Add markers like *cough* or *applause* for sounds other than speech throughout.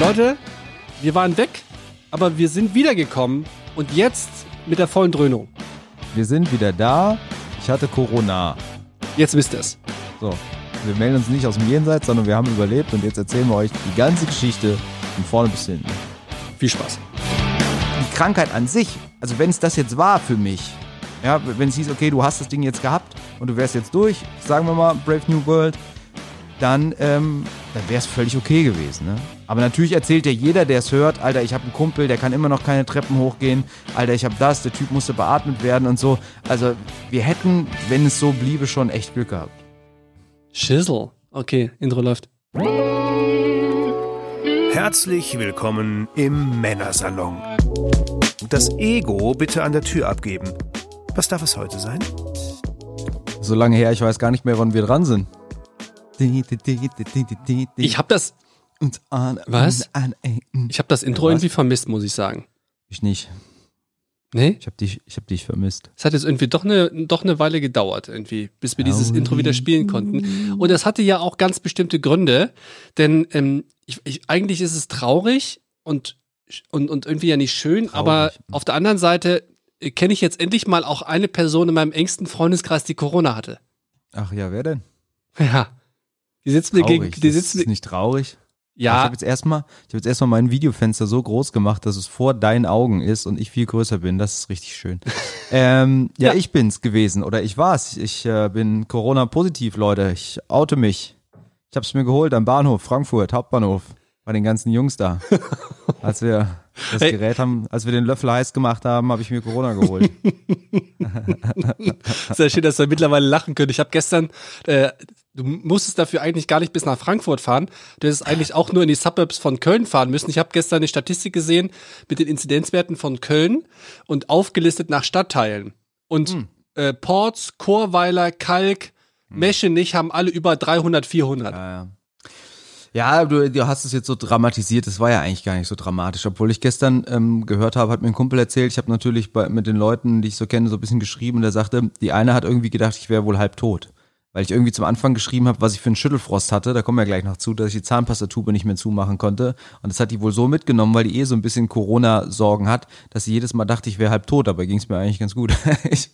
Leute, wir waren weg, aber wir sind wiedergekommen und jetzt mit der vollen Dröhnung. Wir sind wieder da. Ich hatte Corona. Jetzt wisst ihr es. So, wir melden uns nicht aus dem Jenseits, sondern wir haben überlebt und jetzt erzählen wir euch die ganze Geschichte von vorne bis hinten. Viel Spaß. Die Krankheit an sich, also wenn es das jetzt war für mich, ja, wenn es hieß, okay, du hast das Ding jetzt gehabt und du wärst jetzt durch, sagen wir mal, Brave New World, dann, ähm, dann wäre es völlig okay gewesen. Ne? Aber natürlich erzählt ja jeder, der es hört, Alter, ich habe einen Kumpel, der kann immer noch keine Treppen hochgehen, Alter, ich habe das, der Typ musste beatmet werden und so. Also wir hätten, wenn es so bliebe, schon echt Glück gehabt. Schissel. Okay, Intro läuft. Herzlich willkommen im Männersalon. Das Ego bitte an der Tür abgeben. Was darf es heute sein? So lange her, ich weiß gar nicht mehr, wann wir dran sind. Ich habe das, Was? an- ich hab das Intro irgendwie vermisst, muss ich sagen. Ich nicht. Nee? Ich habe dich, ich hab dich vermisst. Es hat jetzt irgendwie doch eine, doch eine Weile gedauert, irgendwie, bis wir dieses Intro wieder spielen konnten. Und das hatte ja auch ganz bestimmte Gründe, denn ähm, ich, ich, eigentlich ist es traurig und, und, und irgendwie ja nicht schön, aber Traurig. auf der anderen Seite äh, kenne ich jetzt endlich mal auch eine Person in meinem engsten Freundeskreis, die Corona hatte. Ach ja, wer denn? *laughs* Ja. Die sitzt mir gegen, die das sitzt ist nicht traurig. Ich ja, habe jetzt erstmal, ich habe jetzt erstmal mein Videofenster so groß gemacht, dass es vor deinen Augen ist und ich viel größer bin. Das ist richtig schön. *laughs* ähm, ja, Ja. ich bin's gewesen oder ich war's. Ich äh, bin Corona-positiv, Leute. Ich oute mich. Ich hab's mir geholt am Bahnhof Frankfurt Hauptbahnhof bei den ganzen Jungs da. *laughs* Als wir das Hey. Gerät haben, als wir den Löffel heiß gemacht haben, habe ich mir Corona geholt. *laughs* Sehr schön, dass wir mittlerweile lachen können. Ich habe gestern, äh, du musstest dafür eigentlich gar nicht bis nach Frankfurt fahren. Du hättest eigentlich auch nur in die Suburbs von Köln fahren müssen. Ich habe gestern eine Statistik gesehen mit den Inzidenzwerten von Köln und aufgelistet nach Stadtteilen. Und äh, Ports, Chorweiler, Kalk, Meschenich haben alle über 300, 400. Ja, ja. Ja, du, du hast es jetzt so dramatisiert, es war ja eigentlich gar nicht so dramatisch. Obwohl ich gestern ähm, gehört habe, hat mir ein Kumpel erzählt, ich habe natürlich bei, mit den Leuten, die ich so kenne, so ein bisschen geschrieben und der sagte, die eine hat irgendwie gedacht, ich wäre wohl halb tot. Weil ich irgendwie zum Anfang geschrieben habe, was ich für einen Schüttelfrost hatte, da kommen wir gleich noch zu, dass ich die Zahnpastatube nicht mehr zumachen konnte. Und das hat die wohl so mitgenommen, weil die eh so ein bisschen Corona-Sorgen hat, dass sie jedes Mal dachte, ich wäre halb tot, aber ging es mir eigentlich ganz gut. *laughs* ich,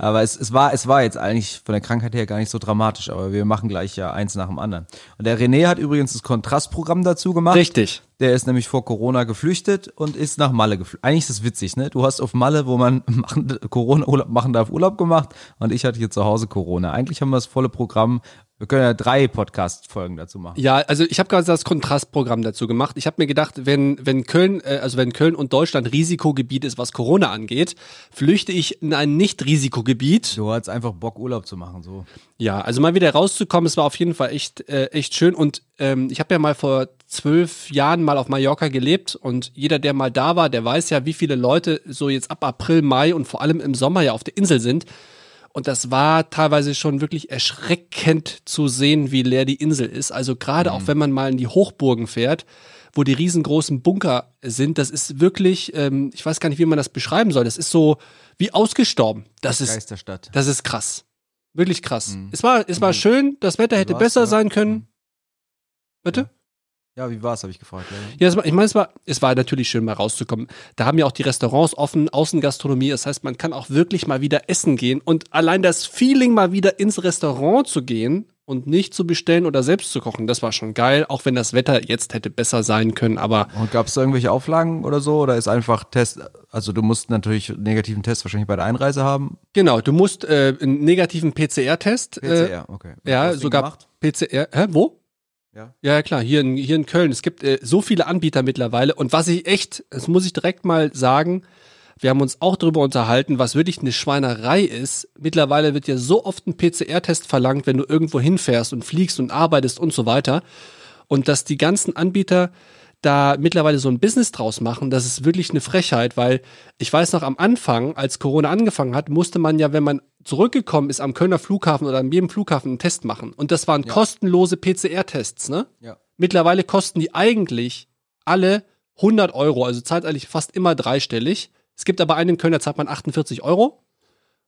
aber es, es, war, es war jetzt eigentlich von der Krankheit her gar nicht so dramatisch, aber wir machen gleich ja eins nach dem anderen. Und der René hat übrigens das Kontrastprogramm dazu gemacht. richtig. Der ist nämlich vor Corona geflüchtet und ist nach Malle geflüchtet. Eigentlich ist das witzig, ne? Du hast auf Malle, wo man *laughs* machen, Corona-Urlaub machen darf, Urlaub gemacht und ich hatte hier zu Hause Corona. Eigentlich haben wir das volle Programm. Wir können ja drei Podcast-Folgen dazu machen. Ja, also ich habe gerade das Kontrastprogramm dazu gemacht. Ich habe mir gedacht, wenn wenn Köln, äh, also wenn Köln und Deutschland Risikogebiet ist, was Corona angeht, flüchte ich in ein Nicht-Risikogebiet. Du hattest einfach Bock, Urlaub zu machen, so. Ja, also mal wieder rauszukommen, es war auf jeden Fall echt äh, echt schön. Und ähm, ich habe ja mal vor zwölf Jahren mal auf Mallorca gelebt und jeder, der mal da war, der weiß ja, wie viele Leute so jetzt ab April, Mai und vor allem im Sommer ja auf der Insel sind. Und das war teilweise schon wirklich erschreckend zu sehen, wie leer die Insel ist. Also gerade auch wenn man mal in die Hochburgen fährt, wo die riesengroßen Bunker sind, das ist wirklich, ähm, ich weiß gar nicht, wie man das beschreiben soll. Das ist so wie ausgestorben. Das ist, Geisterstadt. das ist krass. Wirklich krass. Es war, es war schön, das Wetter hätte besser ja? sein können. Mhm. Bitte? Ja, wie war's, habe ich gefragt. Ja. Ja, es war, ich meine, es war, es war natürlich schön, mal rauszukommen. Da haben ja auch die Restaurants offen, Außengastronomie. Das heißt, man kann auch wirklich mal wieder essen gehen. Und allein das Feeling, mal wieder ins Restaurant zu gehen und nicht zu bestellen oder selbst zu kochen, das war schon geil. Auch wenn das Wetter jetzt hätte besser sein können. Aber Und gab es da irgendwelche Auflagen oder so? Oder ist einfach Test, also du musst natürlich einen negativen Test wahrscheinlich bei der Einreise haben? genau, du musst äh, einen negativen PCR-Test. Äh, PCR, okay. ja, sogar gemacht? PCR. Hä, wo? Ja. Ja, klar, hier in, hier in Köln. Es gibt äh, so viele Anbieter mittlerweile. Und was ich echt, das muss ich direkt mal sagen, wir haben uns auch darüber unterhalten, was wirklich eine Schweinerei ist. Mittlerweile wird ja so oft ein PCR-Test verlangt, wenn du irgendwo hinfährst und fliegst und arbeitest und so weiter. Und dass die ganzen Anbieter da mittlerweile so ein Business draus machen, das ist wirklich eine Frechheit, weil ich weiß noch am Anfang, als Corona angefangen hat, musste man ja, wenn man zurückgekommen ist am Kölner Flughafen oder an jedem Flughafen einen Test machen. Und das waren kostenlose PCR-Tests, ne? Ja. Mittlerweile kosten die eigentlich alle 100 Euro, also zahlt eigentlich fast immer dreistellig. Es gibt aber einen in Köln, da zahlt man 48 Euro.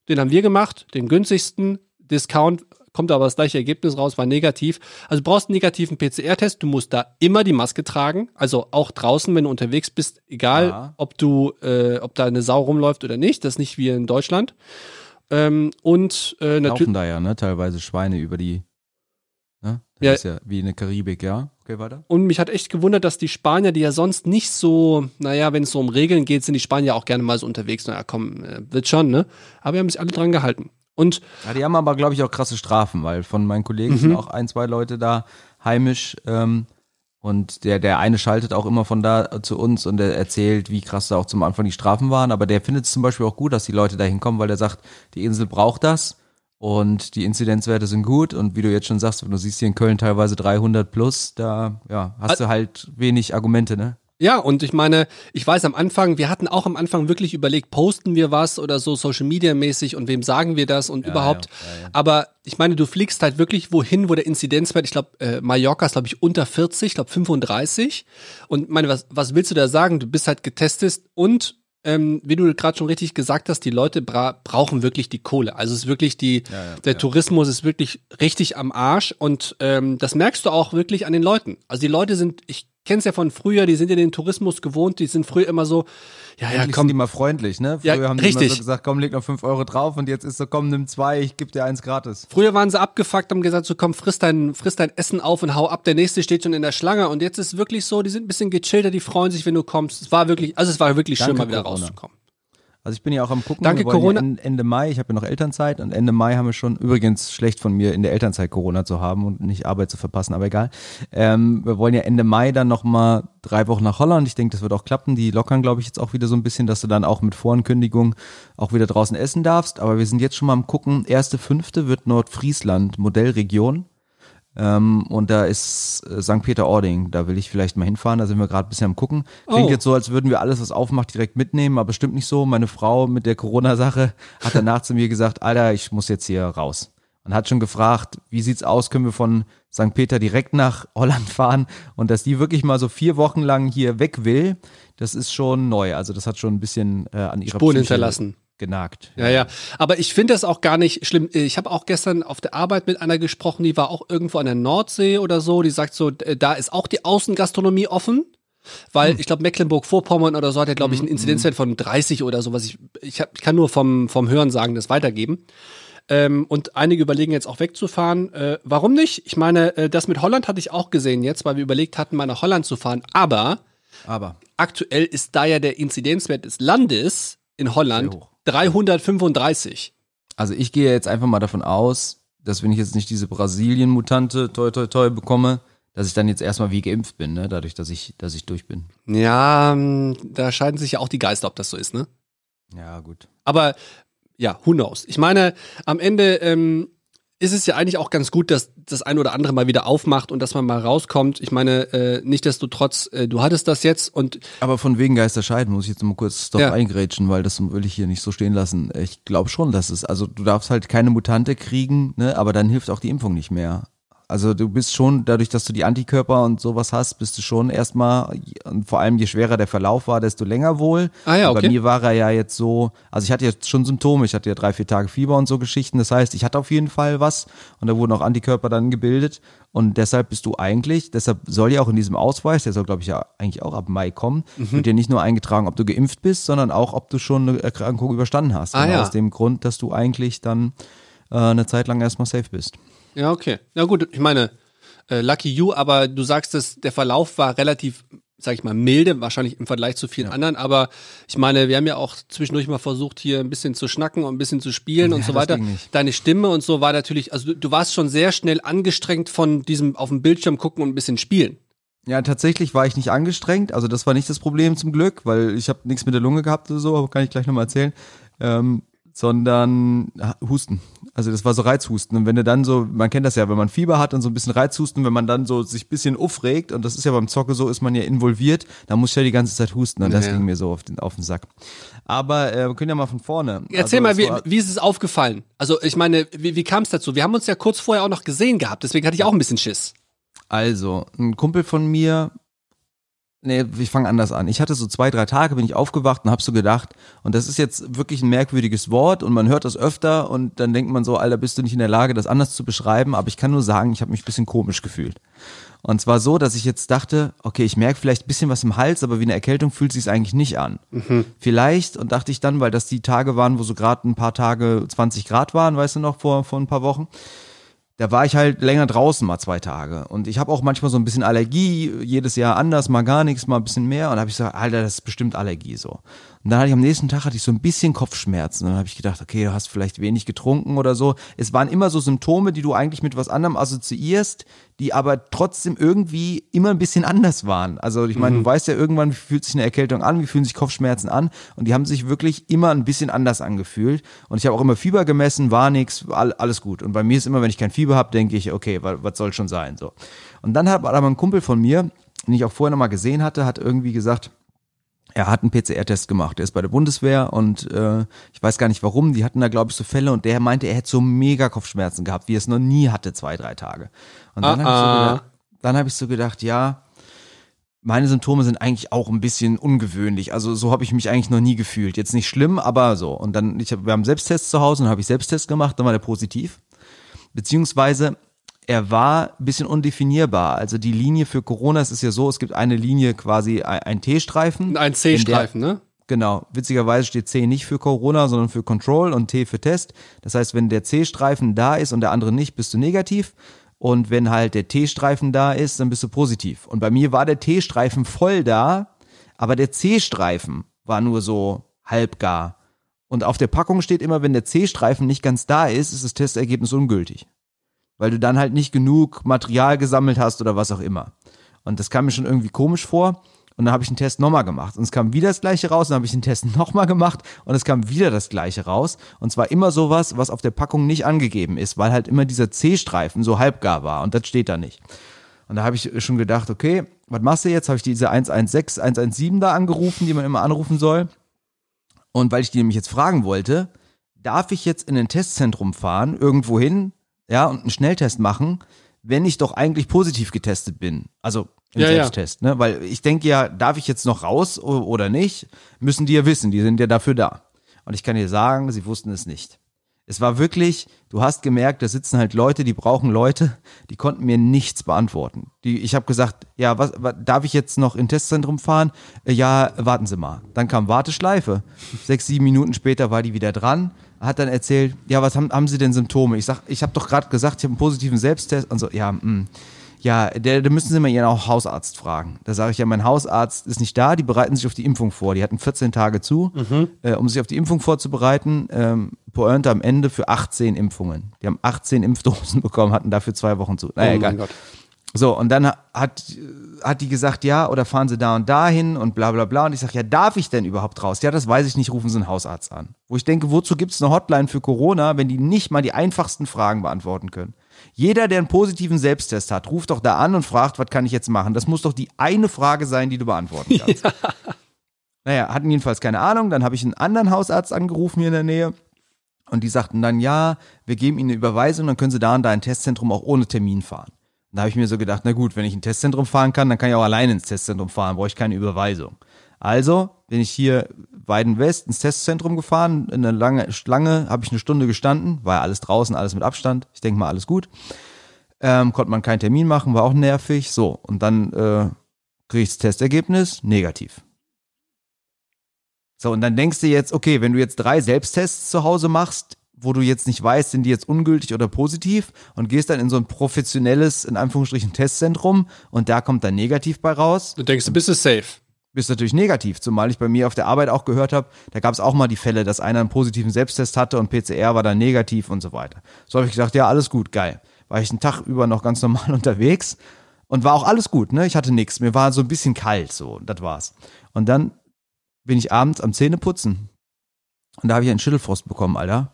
Den haben wir gemacht, den günstigsten Discount kommt aber das gleiche Ergebnis raus, war negativ. Also du brauchst einen negativen PCR-Test, du musst da immer die Maske tragen, also auch draußen, wenn du unterwegs bist, egal Ja. ob du, äh, ob da eine Sau rumläuft oder nicht, das ist nicht wie in Deutschland. Ähm, und äh, natürlich. Laufen da ja, ne? Teilweise Schweine über die. Ne? Das Ja. ist ja wie in der Karibik, ja. Okay, weiter. Und mich hat echt gewundert, dass die Spanier, die ja sonst nicht so, naja, wenn es so um Regeln geht, sind die Spanier auch gerne mal so unterwegs. Naja, komm, äh, wird schon, ne? Aber wir haben sich alle dran gehalten. Und Ja, die haben aber, glaube ich, auch krasse Strafen, weil von meinen Kollegen Mhm. sind auch ein, zwei Leute da heimisch. Ähm, und der, der eine schaltet auch immer von da zu uns und der erzählt, wie krass da auch zum Anfang die Strafen waren. Aber der findet es zum Beispiel auch gut, dass die Leute da hinkommen, weil der sagt, die Insel braucht das und die Inzidenzwerte sind gut. Und wie du jetzt schon sagst, du siehst hier in Köln teilweise 300 plus, da ja, hast du halt wenig Argumente, ne? Ja, und ich meine, ich weiß am Anfang, wir hatten auch am Anfang wirklich überlegt, posten wir was oder so Social Media mäßig und wem sagen wir das und überhaupt. ja, ja. Aber ich meine, du fliegst halt wirklich wohin, wo der Inzidenzwert, ich glaube, äh, Mallorca ist, glaube ich, unter 40, ich glaube 35. Und meine, was, was willst du da sagen? Du bist halt getestet und ähm, wie du gerade schon richtig gesagt hast, die Leute bra brauchen wirklich die Kohle. Also es ist wirklich die, ja, der ja. Tourismus ist wirklich richtig am Arsch und ähm, das merkst du auch wirklich an den Leuten. Also die Leute sind, ich kenn's ja von früher, die sind ja den Tourismus gewohnt, die sind früher immer so, ja, ja, Endlich komm, sind die mal freundlich, ne? Früher Ja, haben die immer richtig. so gesagt, komm, leg noch fünf Euro drauf und jetzt ist so, komm, nimm zwei, ich geb dir eins gratis. Früher waren sie abgefuckt, haben gesagt, so komm, friss dein, friss dein Essen auf und hau ab. Der nächste steht schon in der Schlange. Und jetzt ist wirklich so, die sind ein bisschen gechillter, die freuen sich, wenn du kommst. Es war wirklich, also es war wirklich schön, Danke, mal wieder Corona. rauszukommen. Also ich bin ja auch am gucken. Danke, Corona. Ja en- Ende Mai, ich habe ja noch Elternzeit und Ende Mai haben wir schon, übrigens schlecht von mir in der Elternzeit Corona zu haben und nicht Arbeit zu verpassen, aber egal. Ähm, wir wollen ja Ende Mai dann nochmal drei Wochen nach Holland. Ich denke, das wird auch klappen. Die lockern, glaube ich, jetzt auch wieder so ein bisschen, dass du dann auch mit Vorankündigung auch wieder draußen essen darfst. Aber wir sind jetzt schon mal am gucken. Erste Fünfte wird Nordfriesland Modellregion. Ähm, und da ist äh, St. Peter-Ording, da will ich vielleicht mal hinfahren, da sind wir gerade ein bisschen am gucken. Klingt Oh. jetzt so, als würden wir alles, was aufmacht, direkt mitnehmen, aber stimmt nicht so. Meine Frau mit der Corona-Sache hat danach zu mir gesagt, Alter, ich muss jetzt hier raus. Und hat schon gefragt, wie sieht's aus, können wir von St. Peter direkt nach Holland fahren? Und dass die wirklich mal so vier Wochen lang hier weg will, das ist schon neu. Also das hat schon ein bisschen äh, an ihrer Spuren Psyche hinterlassen. Genagt. Ja, ja. Aber ich finde das auch gar nicht schlimm. Ich habe auch gestern auf der Arbeit mit einer gesprochen, die war auch irgendwo an der Nordsee oder so. Die sagt so, äh, da ist auch die Außengastronomie offen. Weil ich glaube, Mecklenburg-Vorpommern oder so hat ja, glaube ich, einen Inzidenzwert von 30 oder so, was ich, ich, hab, ich kann nur vom, vom Hören sagen, das weitergeben. Ähm, und einige überlegen jetzt auch wegzufahren. Äh, warum nicht? Ich meine, äh, das mit Holland hatte ich auch gesehen jetzt, weil wir überlegt hatten, mal nach Holland zu fahren. Aber Aber aktuell ist da ja der Inzidenzwert des Landes in Holland Sehr hoch. 335. Also ich gehe jetzt einfach mal davon aus, dass wenn ich jetzt nicht diese Brasilien-Mutante toi toi toi bekomme, dass ich dann jetzt erstmal wie geimpft bin, ne? dadurch, dass ich, dass ich durch bin. Ja, ähm, da scheiden sich ja auch die Geister, ob das so ist, ne? Ja, gut. Aber ja, who knows? Ich meine, am Ende ähm, ist es ja eigentlich auch ganz gut, dass das ein oder andere mal wieder aufmacht und dass man mal rauskommt. Ich meine, äh, nicht desto trotz, äh, du hattest das jetzt und Aber von wegen Geister scheiden muss ich jetzt mal kurz doch Ja. eingrätschen, weil das will ich hier nicht so stehen lassen. Ich glaube schon, dass es, also du darfst halt keine Mutante kriegen, ne? aber dann hilft auch die Impfung nicht mehr. Also du bist schon, dadurch, dass du die Antikörper und sowas hast, bist du schon erstmal, und vor allem je schwerer der Verlauf war, desto länger wohl. Ah ja, okay. Bei mir war er ja jetzt so, also ich hatte jetzt schon Symptome, ich hatte ja drei, vier Tage Fieber und so Geschichten. Das heißt, ich hatte auf jeden Fall was und da wurden auch Antikörper dann gebildet. Und deshalb bist du eigentlich, deshalb soll ja auch in diesem Ausweis, der soll, glaube ich, ja eigentlich auch ab Mai kommen, Mhm. wird dir nicht nur eingetragen, ob du geimpft bist, sondern auch, ob du schon eine Erkrankung überstanden hast. Ah, Genau ja. Aus dem Grund, dass du eigentlich dann äh, eine Zeit lang erstmal safe bist. Ja, okay. Na gut, ich meine, äh, lucky you, aber du sagst, dass der Verlauf war relativ, sag ich mal, milde, wahrscheinlich im Vergleich zu vielen anderen, aber ich meine, wir haben ja auch zwischendurch mal versucht, hier ein bisschen zu schnacken und ein bisschen zu spielen und Ja, so das weiter. Deine Stimme und so war natürlich, also du, du warst schon sehr schnell angestrengt von diesem auf dem Bildschirm gucken und ein bisschen spielen. Ja, tatsächlich war ich nicht angestrengt. Also das war nicht das Problem zum Glück, weil ich habe nichts mit der Lunge gehabt oder so, aber kann ich gleich nochmal erzählen. Ähm, sondern Husten. Also das war so Reizhusten. Und wenn du dann so, man kennt das ja, wenn man Fieber hat und so ein bisschen Reizhusten, wenn man dann so sich ein bisschen aufregt, und das ist ja beim Zocke so, ist man ja involviert, dann muss ich ja die ganze Zeit husten. Und das Ja, ging mir so auf den, auf den Sack. Aber äh, wir können ja mal von vorne. Erzähl also, mal, wie, wie ist es aufgefallen? Also ich meine, wie, wie kam es dazu? Wir haben uns ja kurz vorher auch noch gesehen gehabt, deswegen hatte ich auch ein bisschen Schiss. Also, ein Kumpel von mir Nee, ich fange anders an. Ich hatte so zwei, drei Tage, bin ich aufgewacht und habe so gedacht, und das ist jetzt wirklich ein merkwürdiges Wort und man hört das öfter und dann denkt man so, Alter, bist du nicht in der Lage, das anders zu beschreiben, aber ich kann nur sagen, ich habe mich ein bisschen komisch gefühlt. Und zwar so, dass ich jetzt dachte, okay, ich merke vielleicht ein bisschen was im Hals, aber wie eine Erkältung fühlt sich eigentlich nicht an. Mhm. Vielleicht, und dachte ich dann, weil das die Tage waren, wo so gerade ein paar Tage 20 Grad waren, weißt du noch, vor, vor ein paar Wochen, da war ich halt länger draußen mal zwei Tage. Und ich habe auch manchmal so ein bisschen Allergie, jedes Jahr anders, mal gar nichts, mal ein bisschen mehr. Und da habe ich gesagt, Alter, das ist bestimmt Allergie so. Und dann hatte ich am nächsten Tag hatte ich so ein bisschen Kopfschmerzen. Und dann habe ich gedacht, okay, du hast vielleicht wenig getrunken oder so. Es waren immer so Symptome, die du eigentlich mit was anderem assoziierst, die aber trotzdem irgendwie immer ein bisschen anders waren. Also ich meine, mhm. du weißt ja irgendwann, wie fühlt sich eine Erkältung an, wie fühlen sich Kopfschmerzen an. Und die haben sich wirklich immer ein bisschen anders angefühlt. Und ich habe auch immer Fieber gemessen, war nichts, alles gut. Und bei mir ist immer, wenn ich kein Fieber habe, denke ich, okay, was, was soll schon sein? So. Und dann hat aber ein Kumpel von mir, den ich auch vorher nochmal gesehen hatte, hat irgendwie gesagt, er hat einen PCR-Test gemacht. Er ist bei der Bundeswehr und äh, ich weiß gar nicht warum. Die hatten da, glaube ich, so Fälle und der meinte, er hätte so mega Kopfschmerzen gehabt, wie er es noch nie hatte, zwei, drei Tage. Und dann ah, habe ich, so ah. gedacht, dann hab ich so gedacht, ja, meine Symptome sind eigentlich auch ein bisschen ungewöhnlich. Also so habe ich mich eigentlich noch nie gefühlt. Jetzt nicht schlimm, aber so. Und dann, ich hab, wir haben Selbsttest zu Hause und habe ich Selbsttest gemacht, dann war der positiv. Beziehungsweise er war ein bisschen undefinierbar. Also die Linie für Corona, es ist ja so, es gibt eine Linie quasi ein T-Streifen. Ein C-Streifen, ne? Genau. Witzigerweise steht C nicht für Corona, sondern für Control und T für Test. Das heißt, wenn der C-Streifen da ist und der andere nicht, bist du negativ. Und wenn halt der T-Streifen da ist, dann bist du positiv. Und bei mir war der T-Streifen voll da, aber der C-Streifen war nur so halbgar. Und auf der Packung steht immer, wenn der C-Streifen nicht ganz da ist, ist das Testergebnis ungültig weil du dann halt nicht genug Material gesammelt hast oder was auch immer. Und das kam mir schon irgendwie komisch vor. Und dann habe ich den Test nochmal gemacht. Und es kam wieder das gleiche raus. Und dann habe ich den Test *laughs* nochmal gemacht. Und es kam wieder das gleiche raus. Und zwar immer sowas, was auf der Packung nicht angegeben ist, weil halt immer dieser C-Streifen so halbgar war. Und das steht da nicht. Und da habe ich schon gedacht, okay, was machst du jetzt? Habe ich diese 116, 117 da angerufen, die man immer anrufen soll. Und weil ich die nämlich jetzt fragen wollte, darf ich jetzt in ein Testzentrum fahren, irgendwo hin, ja, und einen Schnelltest machen, wenn ich doch eigentlich positiv getestet bin. Also im ja, Selbsttest, ja. ne? Weil ich denke ja, darf ich jetzt noch raus oder nicht, müssen die ja wissen, die sind ja dafür da. Und ich kann dir sagen, sie wussten es nicht. Es war wirklich, du hast gemerkt, da sitzen halt Leute, die brauchen Leute, die konnten mir nichts beantworten. Die, ich habe gesagt, ja, was, was darf ich jetzt noch in Testzentrum fahren? Äh, ja, warten Sie mal. Dann kam Warteschleife. Sechs, sieben Minuten später war die wieder dran hat dann erzählt, ja, was haben, haben Sie denn Symptome? Ich sag, ich habe doch gerade gesagt, ich habe einen positiven Selbsttest und so, ja, mh. Hm. Ja, der, da müssen Sie mal Ihren Hausarzt fragen. Da sage ich ja, mein Hausarzt ist nicht da, die bereiten sich auf die Impfung vor. Die hatten 14 Tage zu, mhm. äh, um sich auf die Impfung vorzubereiten. Ähm, Pointe am Ende für 18 Impfungen. Die haben 18 Impfdosen *laughs* bekommen, hatten dafür zwei Wochen zu. Naja, oh egal. So, und dann hat, hat die gesagt, ja, oder fahren Sie da und dahin und bla bla bla. Und ich sage, ja, darf ich denn überhaupt raus? Ja, das weiß ich nicht, rufen Sie einen Hausarzt an. Wo ich denke, wozu gibt es eine Hotline für Corona, wenn die nicht mal die einfachsten Fragen beantworten können? Jeder, der einen positiven Selbsttest hat, ruft doch da an und fragt, was kann ich jetzt machen? Das muss doch die eine Frage sein, die du beantworten *laughs* kannst. Ja. Naja, hatten jedenfalls keine Ahnung. Dann habe ich einen anderen Hausarzt angerufen hier in der Nähe. Und die sagten dann, ja, wir geben Ihnen eine Überweisung, dann können Sie da in dein Testzentrum auch ohne Termin fahren. Da habe ich mir so gedacht, na gut, wenn ich ein Testzentrum fahren kann, dann kann ich auch alleine ins Testzentrum fahren, brauche ich keine Überweisung. Also bin ich hier Weiden West ins Testzentrum gefahren, in eine lange Schlange, habe ich eine Stunde gestanden, war ja alles draußen, alles mit Abstand. Ich denke mal, alles gut. Ähm, konnte man keinen Termin machen, war auch nervig. So, und dann äh, kriege ich das Testergebnis, negativ. So, und dann denkst du jetzt, okay, wenn du jetzt drei Selbsttests zu Hause machst, wo du jetzt nicht weißt, sind die jetzt ungültig oder positiv und gehst dann in so ein professionelles, in Anführungsstrichen, Testzentrum und da kommt dann negativ bei raus. Du denkst, du bist es safe. Bist natürlich negativ, zumal ich bei mir auf der Arbeit auch gehört habe, da gab es auch mal die Fälle, dass einer einen positiven Selbsttest hatte und PCR war dann negativ und so weiter. So habe ich gesagt, ja, alles gut, geil. War ich einen Tag über noch ganz normal *laughs* unterwegs und war auch alles gut, ne? Ich hatte nichts. Mir war so ein bisschen kalt, so, das war's. Und dann bin ich abends am Zähneputzen und da habe ich einen Schüttelfrost bekommen, Alter.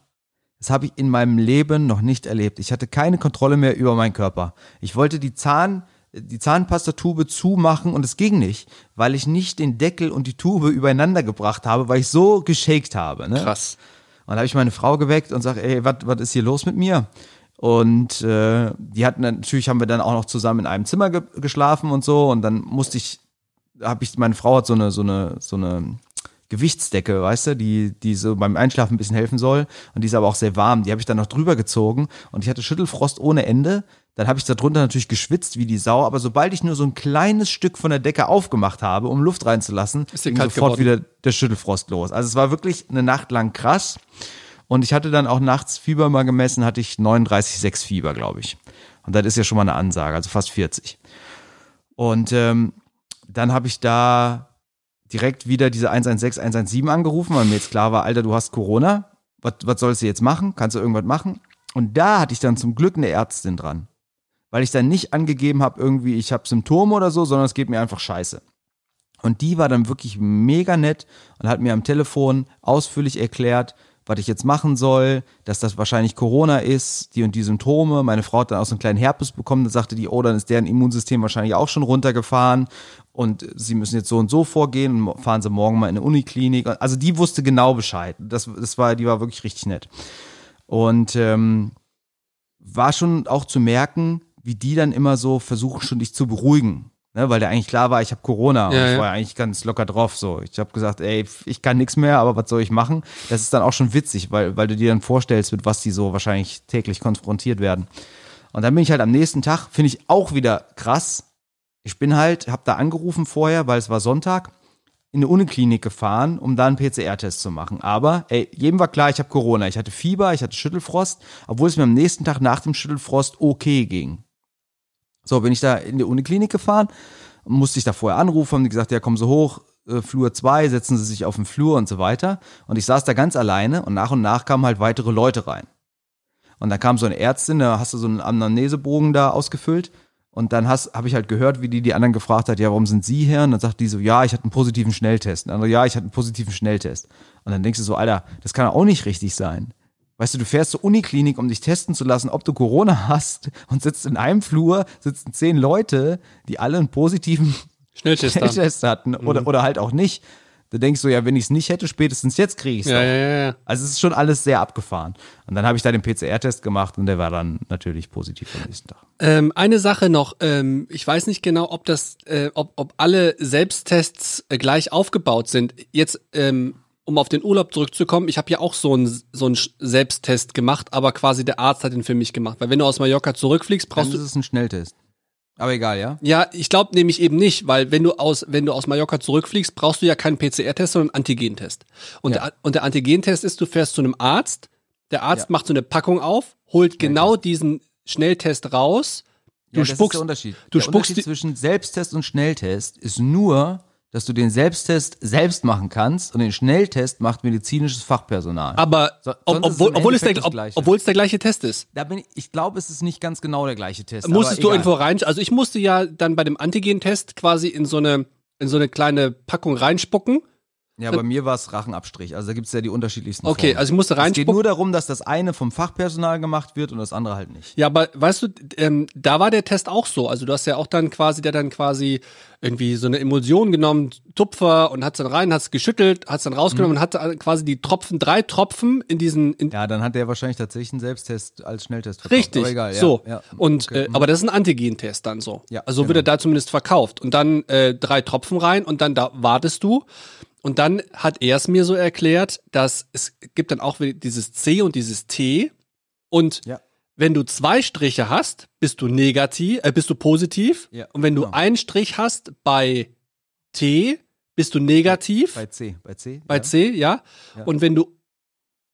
Das habe ich in meinem Leben noch nicht erlebt. Ich hatte keine Kontrolle mehr über meinen Körper. Ich wollte die Zahn, die Zahnpastatube zumachen und es ging nicht, weil ich nicht den Deckel und die Tube übereinander gebracht habe, weil ich so geshakt habe. Ne? Krass. Und da habe ich meine Frau geweckt und sage, ey, was ist hier los mit mir? Und äh, die hatten natürlich haben wir dann auch noch zusammen in einem Zimmer ge geschlafen und so und dann musste ich habe ich, meine Frau hat so eine, so eine, so eine Gewichtsdecke, weißt du, die, die so beim Einschlafen ein bisschen helfen soll. Und die ist aber auch sehr warm. Die habe ich dann noch drüber gezogen und ich hatte Schüttelfrost ohne Ende. Dann habe ich darunter natürlich geschwitzt wie die Sau, aber sobald ich nur so ein kleines Stück von der Decke aufgemacht habe, um Luft reinzulassen, Ist ging sofort geworden. wieder der Schüttelfrost los. Also es war wirklich eine Nacht lang krass. Und ich hatte dann auch nachts Fieber mal gemessen, hatte ich 39,6 Fieber, glaube ich. Und das ist ja schon mal eine Ansage, also fast 40. Und ähm, dann habe ich da direkt wieder diese 116, 117 angerufen, weil mir jetzt klar war, Alter, du hast Corona. Was, was sollst du jetzt machen? Kannst du irgendwas machen? Und da hatte ich dann zum Glück eine Ärztin dran. Weil ich dann nicht angegeben habe, irgendwie, ich habe Symptome oder so, sondern es geht mir einfach scheiße. Und die war dann wirklich mega nett und hat mir am Telefon ausführlich erklärt, was ich jetzt machen soll, dass das wahrscheinlich Corona ist, die und die Symptome. Meine Frau hat dann auch so einen kleinen Herpes bekommen, da sagte die, oh, dann ist deren Immunsystem wahrscheinlich auch schon runtergefahren und sie müssen jetzt so und so vorgehen und fahren sie morgen mal in eine Uniklinik. Also die wusste genau Bescheid. Das, das war, die war wirklich richtig nett. Und ähm, war schon auch zu merken, wie die dann immer so versuchen, schon dich zu beruhigen. Ne, weil der eigentlich klar war, ich habe Corona und Ja, ich ja. war ja eigentlich ganz locker drauf. So, ich habe gesagt, ey, ich kann nichts mehr, aber was soll ich machen? Das ist dann auch schon witzig, weil, weil du dir dann vorstellst, mit was die so wahrscheinlich täglich konfrontiert werden. Und dann bin ich halt am nächsten Tag, finde ich auch wieder krass. Ich bin halt, habe da angerufen vorher, weil es war Sonntag, in eine Uniklinik gefahren, um da einen PCR-Test zu machen. Aber ey, jedem war klar, ich habe Corona. Ich hatte Fieber, ich hatte Schüttelfrost, obwohl es mir am nächsten Tag nach dem Schüttelfrost okay ging. So, bin ich da in die Uniklinik gefahren, musste ich da vorher anrufen, haben die gesagt, ja, kommen Sie hoch, äh, Flur 2, setzen Sie sich auf den Flur und so weiter. Und ich saß da ganz alleine und nach und nach kamen halt weitere Leute rein. Und dann kam so eine Ärztin, da hast du so einen Anamnesebogen da ausgefüllt. Und dann habe ich halt gehört, wie die die anderen gefragt hat, ja, warum sind Sie hier? Und dann sagt die so, ja, ich hatte einen positiven Schnelltest. Und der andere, ja, ich hatte einen positiven Schnelltest. Und dann denkst du so, Alter, das kann auch nicht richtig sein. Weißt du, du fährst zur Uniklinik, um dich testen zu lassen, ob du Corona hast *laughs* und sitzt in einem Flur, sitzen zehn Leute, die alle einen positiven Schnelltest. Schnelltest hatten oder, oder halt auch nicht. Da denkst du ja, wenn ich es nicht hätte, spätestens jetzt kriege ich es. Ja, ja, ja. Also es ist schon alles sehr abgefahren. Und dann habe ich da den PCR-Test gemacht und der war dann natürlich positiv am nächsten Tag. Ähm, eine Sache noch, ähm, ich weiß nicht genau, ob das, äh, ob, ob alle Selbsttests äh, gleich aufgebaut sind. Jetzt, ähm, um auf den Urlaub zurückzukommen, ich habe ja auch so einen so einen Selbsttest gemacht, aber quasi der Arzt hat den für mich gemacht. Weil wenn du aus Mallorca zurückfliegst, brauchst Dann du ist es ein Schnelltest. Aber egal, ja? Ja, ich glaube nämlich eben nicht, weil wenn du aus wenn du aus Mallorca zurückfliegst, brauchst du ja keinen PCR-Test, sondern einen Antigentest. Und, Ja. der, und der Antigentest ist, du fährst zu einem Arzt, der Arzt Ja. macht so eine Packung auf, holt genau diesen Schnelltest raus. Du ja, das spuckst ist der Unterschied. du der spuckst Unterschied zwischen Selbsttest und Schnelltest ist nur, dass du den Selbsttest selbst machen kannst und den Schnelltest macht medizinisches Fachpersonal. aber So- ob, sonst ist es obwohl, obwohl, es der, ob, Gleiche. obwohl es der gleiche Test ist. da bin ich, ich glaube, es ist nicht ganz genau der gleiche Test. Musstest du irgendwo rein, also ich musste ja dann bei dem Antigentest quasi in so eine in so eine kleine Packung reinspucken. Ja, bei mir war es Rachenabstrich. Also da gibt es ja die unterschiedlichsten Okay, Formen. also ich musste Es geht reinspucken. nur darum, dass das eine vom Fachpersonal gemacht wird und das andere halt nicht. Ja, aber weißt du, ähm, da war der Test auch so. Also du hast ja auch dann quasi, der dann quasi irgendwie so eine Emulsion genommen, Tupfer und hat's dann rein, hat's geschüttelt, hat's dann rausgenommen und hat quasi die Tropfen, drei Tropfen in diesen, in, Ja, dann hat der wahrscheinlich tatsächlich einen Selbsttest als Schnelltest verkauft. richtig, Aber egal, ja, so. Ja, und okay. äh, aber das ist ein Antigentest dann so. Ja, also wird genau. er da zumindest verkauft und dann äh, drei Tropfen rein und dann da wartest du. Und dann hat er es mir so erklärt, dass es gibt dann auch dieses C und dieses T und Ja. wenn du zwei Striche hast, bist du negativ, äh, bist du positiv. Ja, und wenn du genau. einen Strich hast bei T, bist du negativ. Bei C, bei C. Bei ja. C, ja. Und wenn du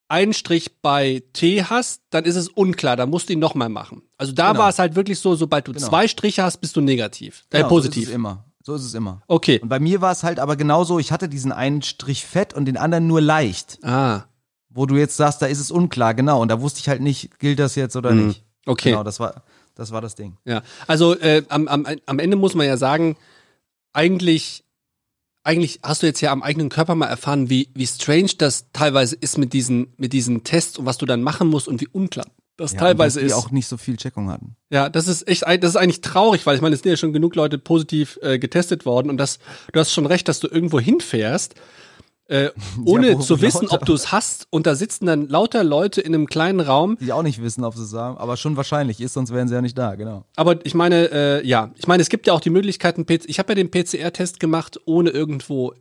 einen Strich bei T hast, dann ist es unklar, dann musst du ihn nochmal machen. Also da Genau. war es halt wirklich so, sobald du Genau. zwei Striche hast, bist du negativ. Äh, Genau, So positiv. es immer. So ist es immer. okay. Und bei mir war es halt aber genauso, ich hatte diesen einen Strich fett und den anderen nur leicht. Ah, Wo du jetzt sagst, da ist es unklar, genau. Und da wusste ich halt nicht, gilt das jetzt oder Mhm. nicht. okay. Genau, das war, das war das Ding. Ja, also äh, am, am, am Ende muss man ja sagen, eigentlich, eigentlich hast du jetzt ja am eigenen Körper mal erfahren, wie, wie strange das teilweise ist mit diesen, mit diesen Tests und was du dann machen musst und wie unklar das Ja, teilweise und dass ist. Die auch nicht so viel Checkung hatten. Ja, das ist echt, das ist eigentlich traurig, weil ich meine, es sind ja schon genug Leute positiv äh, getestet worden und das, du hast schon recht, dass du irgendwo hinfährst äh, *laughs* ohne wo zu wissen, lauter. ob du es hast. Und da sitzen dann lauter Leute in einem kleinen Raum. Die auch nicht wissen, ob sie es haben, aber schon wahrscheinlich ist, sonst wären sie ja nicht da, genau. Aber ich meine, äh, ja, ich meine, es gibt ja auch die Möglichkeit, einen PC ich habe ja den PCR-Test gemacht, ohne irgendwo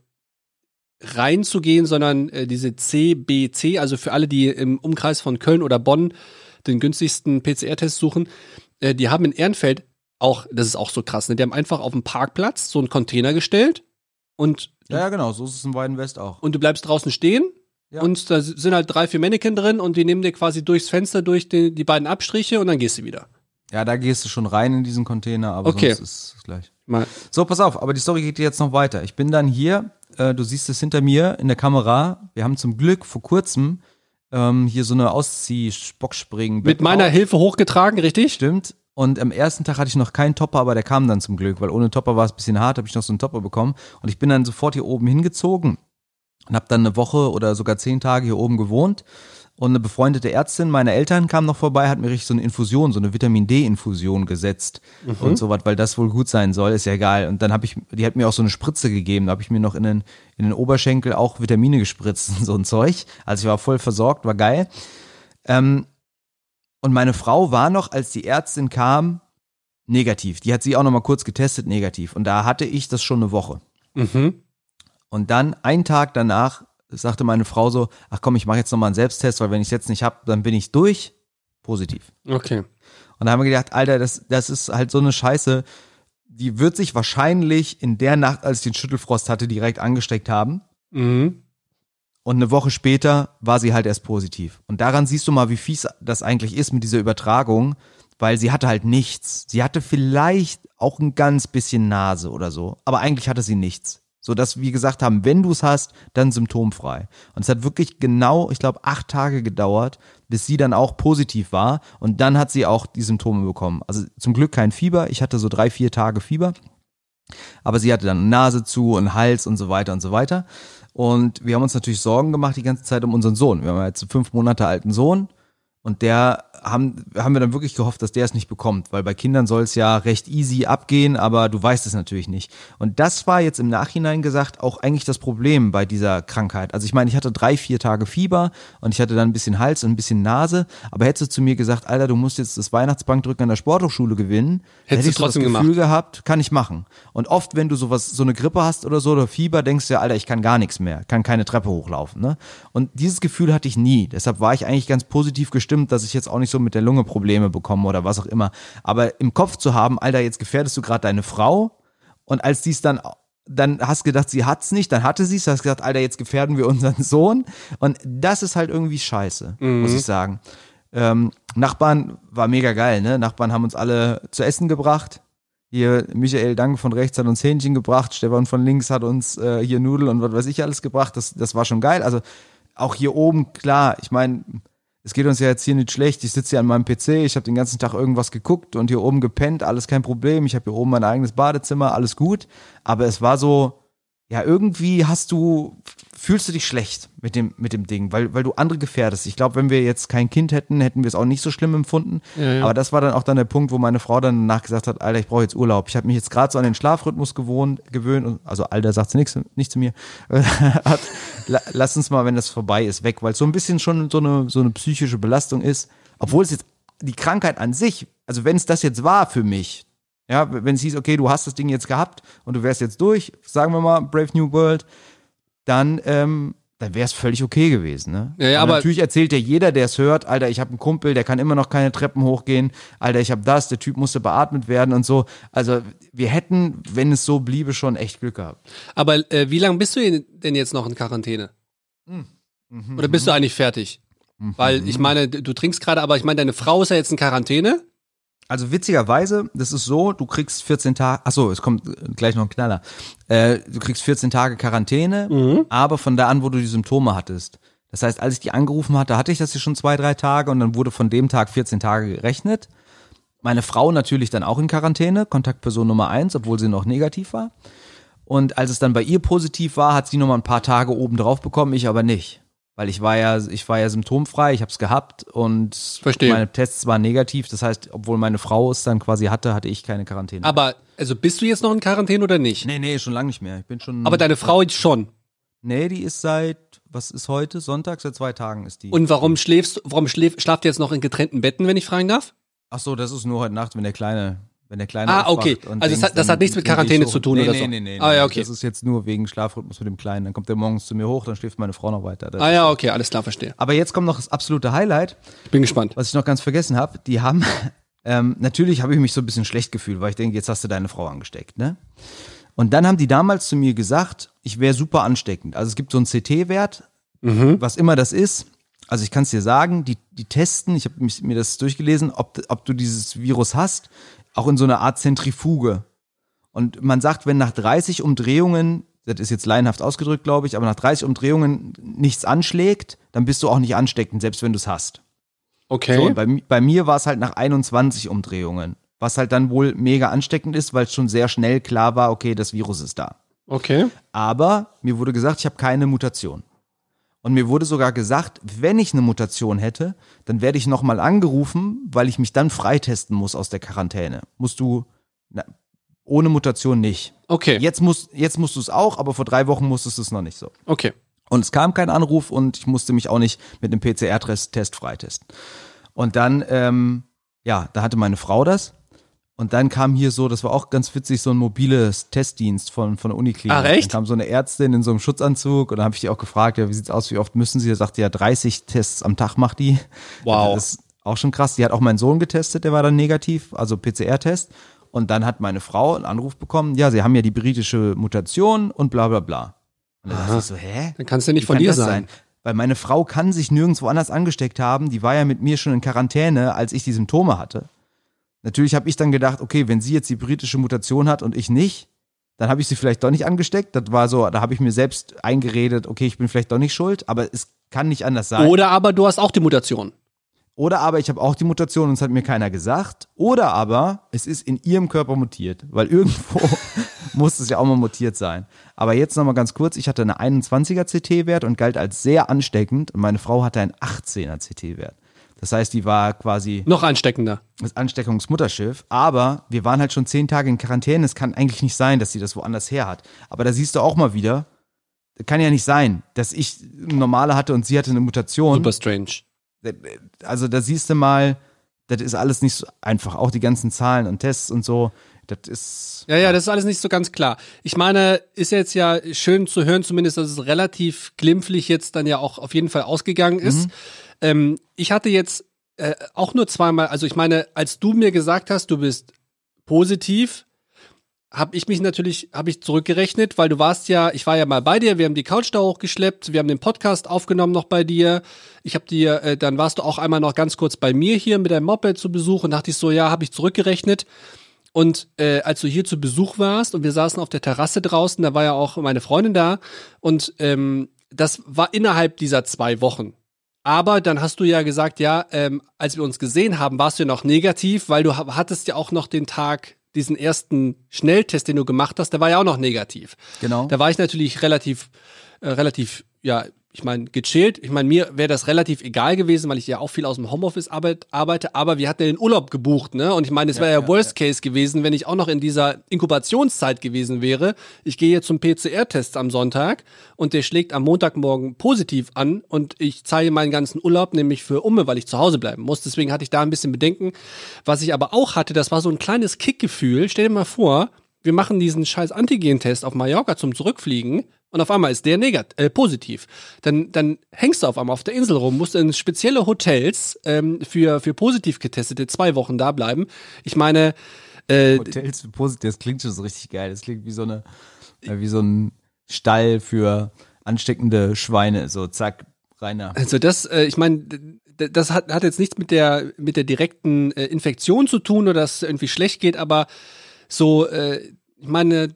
reinzugehen, sondern äh, diese CBC, also für alle, die im Umkreis von Köln oder Bonn den günstigsten PCR-Test suchen, äh, die haben in Ehrenfeld auch, das ist auch so krass, ne? die haben einfach auf dem Parkplatz so einen Container gestellt und, Ja, ja, genau, so ist es in Weiden West auch. und du bleibst draußen stehen Ja. und da sind halt drei, vier Mannequin drin und die nehmen dir quasi durchs Fenster durch die, die beiden Abstriche und dann gehst du wieder. Ja, da gehst du schon rein in diesen Container, aber Okay. sonst ist es gleich. Mal, So, pass auf, aber die Story geht jetzt noch weiter. Ich bin dann hier, äh, du siehst es hinter mir in der Kamera. Wir haben zum Glück vor kurzem ähm, hier so eine Auszieh-Boxspringen. mit meiner Hilfe hochgetragen, richtig? Stimmt. Und am ersten Tag hatte ich noch keinen Topper, aber der kam dann zum Glück, weil ohne Topper war es ein bisschen hart, habe ich noch so einen Topper bekommen. Und ich bin dann sofort hier oben hingezogen und habe dann eine Woche oder sogar zehn Tage hier oben gewohnt. Und eine befreundete Ärztin meiner Eltern kam noch vorbei, hat mir richtig so eine Infusion, so eine Vitamin D-Infusion gesetzt und so was, weil das wohl gut sein soll, ist ja egal. Und dann habe ich, die hat mir auch so eine Spritze gegeben, da habe ich mir noch in den, in den Oberschenkel auch Vitamine gespritzt und so ein Zeug. Also ich war voll versorgt, war geil. Ähm, und meine Frau war noch, als die Ärztin kam, negativ. Die hat sie auch noch mal kurz getestet, negativ. Und da hatte ich das schon eine Woche. Mhm. Und dann, einen Tag danach, sagte meine Frau so, ach komm, ich mache jetzt noch mal einen Selbsttest, weil wenn ich es jetzt nicht hab, dann bin ich durch. Positiv. Okay. Und da haben wir gedacht, Alter, das, das ist halt so eine Scheiße, die wird sich wahrscheinlich in der Nacht, als ich den Schüttelfrost hatte, direkt angesteckt haben. Mhm. Und eine Woche später war sie halt erst positiv. Und daran siehst du mal, wie fies das eigentlich ist mit dieser Übertragung, weil sie hatte halt nichts. Sie hatte vielleicht auch ein ganz bisschen Nase oder so, aber eigentlich hatte sie nichts. So dass wir gesagt haben, wenn du es hast, dann symptomfrei. Und es hat wirklich genau, ich glaube, acht Tage gedauert, bis sie dann auch positiv war. Und dann hat sie auch die Symptome bekommen. Also zum Glück kein Fieber. Ich hatte so drei, vier Tage Fieber. Aber sie hatte dann Nase zu und Hals und so weiter und so weiter. Und wir haben uns natürlich Sorgen gemacht die ganze Zeit um unseren Sohn. Wir haben jetzt einen fünf Monate alten Sohn und der haben, haben wir dann wirklich gehofft, dass der es nicht bekommt, weil bei Kindern soll es ja recht easy abgehen, aber du weißt es natürlich nicht. Und das war jetzt im Nachhinein gesagt auch eigentlich das Problem bei dieser Krankheit. Also ich meine, ich hatte drei, vier Tage Fieber und ich hatte dann ein bisschen Hals und ein bisschen Nase, aber hättest du zu mir gesagt, Alter, du musst jetzt das Weihnachtsbankdrücken an der Sporthochschule gewinnen, Hättest du hätte ich so das trotzdem Gefühl gehabt, kann ich machen. Und oft, wenn du sowas, so eine Grippe hast oder so oder Fieber, denkst du ja, Alter, ich kann gar nichts mehr, kann keine Treppe hochlaufen. Ne? Und dieses Gefühl hatte ich nie. Deshalb war ich eigentlich ganz positiv gestimmt, dass ich jetzt auch nicht so mit der Lunge Probleme bekomme oder was auch immer. Aber im Kopf zu haben, Alter, jetzt gefährdest du gerade deine Frau und als dies dann dann hast gedacht, sie hat's nicht, dann hatte sie's, hast gesagt, Alter, jetzt gefährden wir unseren *laughs* Sohn. Und das ist halt irgendwie scheiße, muss ich sagen. Ähm, Nachbarn war mega geil, ne? Nachbarn haben uns alle zu essen gebracht. Hier, Michael Danke von rechts hat uns Hähnchen gebracht, Stefan von links hat uns äh, hier Nudeln und was weiß ich alles gebracht. Das, das war schon geil. Also auch hier oben, klar, ich meine, es geht uns ja jetzt hier nicht schlecht. Ich sitze hier an meinem PC, ich habe den ganzen Tag irgendwas geguckt und hier oben gepennt, alles kein Problem. Ich habe hier oben mein eigenes Badezimmer, alles gut. Aber es war so, ja, irgendwie hast du, fühlst du dich schlecht mit dem, mit dem Ding, weil, weil du andere gefährdest. Ich glaube, wenn wir jetzt kein Kind hätten, hätten wir es auch nicht so schlimm empfunden. Ja, ja. Aber das war dann auch dann der Punkt, wo meine Frau dann danach gesagt hat, Alter, ich brauche jetzt Urlaub. Ich habe mich jetzt gerade so an den Schlafrhythmus gewohnt, gewöhnt. Und, also Alter sagt sie nichts nicht zu mir. *laughs* hat, lass uns mal, wenn das vorbei ist, weg, weil es so ein bisschen schon so eine, so eine psychische Belastung ist. Obwohl es jetzt die Krankheit an sich, also wenn es das jetzt war für mich, ja, wenn es hieß, okay, du hast das Ding jetzt gehabt und du wärst jetzt durch, sagen wir mal, Brave New World, dann, ähm, dann wäre es völlig okay gewesen. Ne? Ja, ja, aber- natürlich erzählt ja jeder, der es hört, Alter, ich habe einen Kumpel, der kann immer noch keine Treppen hochgehen, Alter, ich habe das, der Typ musste beatmet werden und so. Also wir hätten, wenn es so bliebe, schon echt Glück gehabt. Aber äh, wie lange bist du denn jetzt noch in Quarantäne? Mhm. Oder bist du eigentlich fertig? Weil ich meine, du trinkst gerade, aber ich meine, deine Frau ist ja jetzt in Quarantäne. Also witzigerweise, das ist so, du kriegst 14 Tage, achso, es kommt gleich noch ein Knaller. Äh, du kriegst 14 Tage Quarantäne, aber von da an, wo du die Symptome hattest. Das heißt, als ich die angerufen hatte, hatte ich das ja schon zwei, drei Tage und dann wurde von dem Tag 14 Tage gerechnet. Meine Frau natürlich dann auch in Quarantäne, Kontaktperson Nummer eins, obwohl sie noch negativ war. Und als es dann bei ihr positiv war, hat sie noch mal ein paar Tage oben drauf bekommen, ich aber nicht. Weil ich war ja, ich war ja symptomfrei, ich habe es gehabt und Verstehe. meine Tests waren negativ. Das heißt, obwohl meine Frau es dann quasi hatte, hatte ich keine Quarantäne. Aber, also bist du jetzt noch in Quarantäne oder nicht? nee, nee, schon lange nicht mehr. Ich bin schon. Aber deine Frau jetzt schon. Nee, die ist seit, was ist heute? Sonntag? Seit zwei Tagen ist die. Und warum schläfst, warum schläf, schlaft ihr jetzt noch in getrennten Betten, wenn ich fragen darf? Ach so, das ist nur heute Nacht, wenn der Kleine, wenn der Kleine Ah, okay. Also das Dings, hat- das hat nichts mit Quarantäne zu tun nee, oder nee, so? Nee, nee, Ah, nee. ja, okay. Das ist jetzt nur wegen Schlafrhythmus mit dem Kleinen. Dann kommt der morgens zu mir hoch, dann schläft meine Frau noch weiter. Das Ah ja, okay, alles klar, verstehe. Aber jetzt kommt noch das absolute Highlight. Ich bin gespannt. was ich noch ganz vergessen habe, die haben, *laughs* ähm, natürlich habe ich mich so ein bisschen schlecht gefühlt, weil ich denke, jetzt hast du deine Frau angesteckt, ne? Und dann haben die damals zu mir gesagt, ich wäre super ansteckend. Also es gibt so einen CT-Wert, was immer das ist. Also ich kann es dir sagen, die, die testen, ich habe mir das durchgelesen, ob, ob du dieses Virus hast, auch in so einer Art Zentrifuge. Und man sagt, wenn nach 30 Umdrehungen, das ist jetzt laienhaft ausgedrückt, glaube ich, aber nach 30 Umdrehungen nichts anschlägt, dann bist du auch nicht ansteckend, selbst wenn du es hast. Okay. So, und bei, bei mir war es halt nach 21 Umdrehungen, was halt dann wohl mega ansteckend ist, weil es schon sehr schnell klar war, okay, das Virus ist da. okay. Aber mir wurde gesagt, ich habe keine Mutation. Und mir wurde sogar gesagt, wenn ich eine Mutation hätte, dann werde ich nochmal angerufen, weil ich mich dann freitesten muss aus der Quarantäne. Musst du na, ohne Mutation nicht. Okay. Jetzt, musst jetzt musst du es auch, aber vor drei Wochen musstest du es noch nicht so. Okay. Und es kam kein Anruf und ich musste mich auch nicht mit einem PCR-Test freitesten. Und dann, ähm, ja, da hatte meine Frau das. Und dann kam hier so, das war auch ganz witzig, so ein mobiles Testdienst von, von der Uniklinik. Ach, echt? Dann kam so eine Ärztin in so einem Schutzanzug und dann habe ich die auch gefragt, ja, wie sieht's aus, wie oft müssen sie? Da sagte ja, 30 Tests am Tag macht die. Wow. Das ist auch schon krass. Die hat auch meinen Sohn getestet, der war dann negativ, also PCR-Test. Und dann hat meine Frau einen Anruf bekommen, ja, sie haben ja die britische Mutation und bla bla bla. Und dann dachte ich so, hä? Dann kann es ja nicht Wie von dir das sein. Weil meine Frau kann sich nirgendwo anders angesteckt haben. Die war ja mit mir schon in Quarantäne, als ich die Symptome hatte. Natürlich habe ich dann gedacht, okay, wenn sie jetzt die britische Mutation hat und ich nicht, dann habe ich sie vielleicht doch nicht angesteckt. Das war so, da habe ich mir selbst eingeredet, okay, ich bin vielleicht doch nicht schuld, aber es kann nicht anders sein. Oder aber du hast auch die Mutation. Oder aber ich habe auch die Mutation und es hat mir keiner gesagt. Oder aber es ist in ihrem Körper mutiert, weil irgendwo *laughs* muss es ja auch mal mutiert sein. Aber jetzt nochmal ganz kurz, ich hatte eine 21er CT-Wert und galt als sehr ansteckend und meine Frau hatte einen 18er CT-Wert. Das heißt, die war quasi Noch ansteckender. das Ansteckungsmutterschiff, aber wir waren halt schon zehn Tage in Quarantäne. Es kann eigentlich nicht sein, dass sie das woanders her hat. Aber da siehst du auch mal wieder, kann ja nicht sein, dass ich eine normale hatte und sie hatte eine Mutation Super strange. also da siehst du mal, das ist alles nicht so einfach. Auch die ganzen Zahlen und Tests und so, das ist. Ja, ja, das ist alles nicht so ganz klar. Ich meine, ist jetzt ja schön zu hören, zumindest, dass es relativ glimpflich jetzt dann ja auch auf jeden Fall ausgegangen ist. Ähm, ich hatte jetzt äh, auch nur zweimal, also ich meine, als du mir gesagt hast, du bist positiv, habe ich mich natürlich, habe ich zurückgerechnet, weil du warst ja, ich war ja mal bei dir, wir haben die Couch da hochgeschleppt, wir haben den Podcast aufgenommen noch bei dir. Ich habe dir, äh, dann warst du auch einmal noch ganz kurz bei mir hier mit deinem Moped zu Besuch und dachte ich so, ja, habe ich zurückgerechnet. Und äh, als du hier zu Besuch warst und wir saßen auf der Terrasse draußen, da war ja auch meine Freundin da und ähm, das war innerhalb dieser zwei Wochen. Aber dann hast du ja gesagt, ja, ähm, als wir uns gesehen haben, warst du ja noch negativ, weil du ha- hattest ja auch noch den Tag, diesen ersten Schnelltest, den du gemacht hast, der war ja auch noch negativ. Genau. Da war ich natürlich relativ, äh, relativ, ja, ich meine, gechillt. Ich meine, mir wäre das relativ egal gewesen, weil ich ja auch viel aus dem Homeoffice arbeit, arbeite, aber wir hatten ja den Urlaub gebucht, ne? Und ich meine, es wäre ja, Worst Case gewesen, wenn ich auch noch in dieser Inkubationszeit gewesen wäre. Ich gehe jetzt zum PCR-Test am Sonntag und der schlägt am Montagmorgen positiv an und ich zahle meinen ganzen Urlaub nämlich für Umme, weil ich zu Hause bleiben muss. Deswegen hatte ich da ein bisschen Bedenken. Was ich aber auch hatte, das war so ein kleines Kickgefühl. Stell dir mal vor, wir machen diesen scheiß Antigen-Test auf Mallorca zum Zurückfliegen und auf einmal ist der negat äh, positiv. Dann, dann hängst du auf einmal auf der Insel rum, musst in spezielle Hotels ähm, für, für positiv getestete zwei Wochen da bleiben. Ich meine, äh, Hotels für positiv, das klingt schon so richtig geil. Das klingt wie so eine, äh, wie so ein Stall für ansteckende Schweine. So, zack, Rainer. Also das, äh, ich meine, das hat, hat jetzt nichts mit der mit der direkten äh, Infektion zu tun oder dass es irgendwie schlecht geht, aber so, äh, ich meine,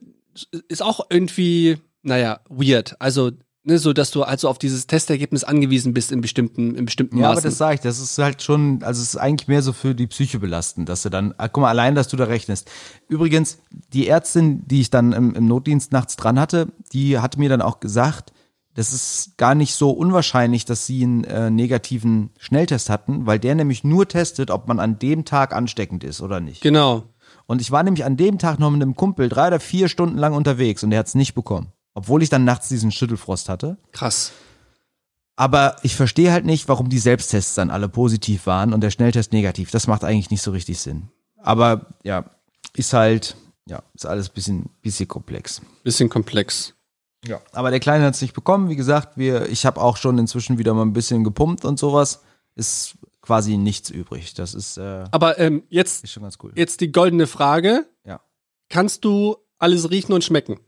ist auch irgendwie, naja, weird. Also ne, so, dass du also auf dieses Testergebnis angewiesen bist in bestimmten in bestimmten Ja, aber Maßen. das sage ich, das ist halt schon, also es ist eigentlich mehr so für die Psyche belastend, dass du dann, ah, guck mal, allein, dass du da rechnest. Übrigens, die Ärztin, die ich dann im, im Notdienst nachts dran hatte, die hat mir dann auch gesagt, das ist gar nicht so unwahrscheinlich, dass sie einen äh, negativen Schnelltest hatten, weil der nämlich nur testet, ob man an dem Tag ansteckend ist oder nicht. genau. Und ich war nämlich an dem Tag noch mit einem Kumpel drei oder vier Stunden lang unterwegs und der hat es nicht bekommen. Obwohl ich dann nachts diesen Schüttelfrost hatte. Krass. Aber ich verstehe halt nicht, warum die Selbsttests dann alle positiv waren und der Schnelltest negativ. Das macht eigentlich nicht so richtig Sinn. Aber ja, ist halt, ja, ist alles bisschen, bisschen komplex. Bisschen komplex. Ja. Aber der Kleine hat es nicht bekommen. Wie gesagt, wir, ich habe auch schon inzwischen wieder mal ein bisschen gepumpt und sowas. Ist quasi nichts übrig. Das ist, äh, Aber ähm, jetzt, ist schon ganz cool. jetzt die goldene Frage. Ja. Kannst du alles riechen und schmecken?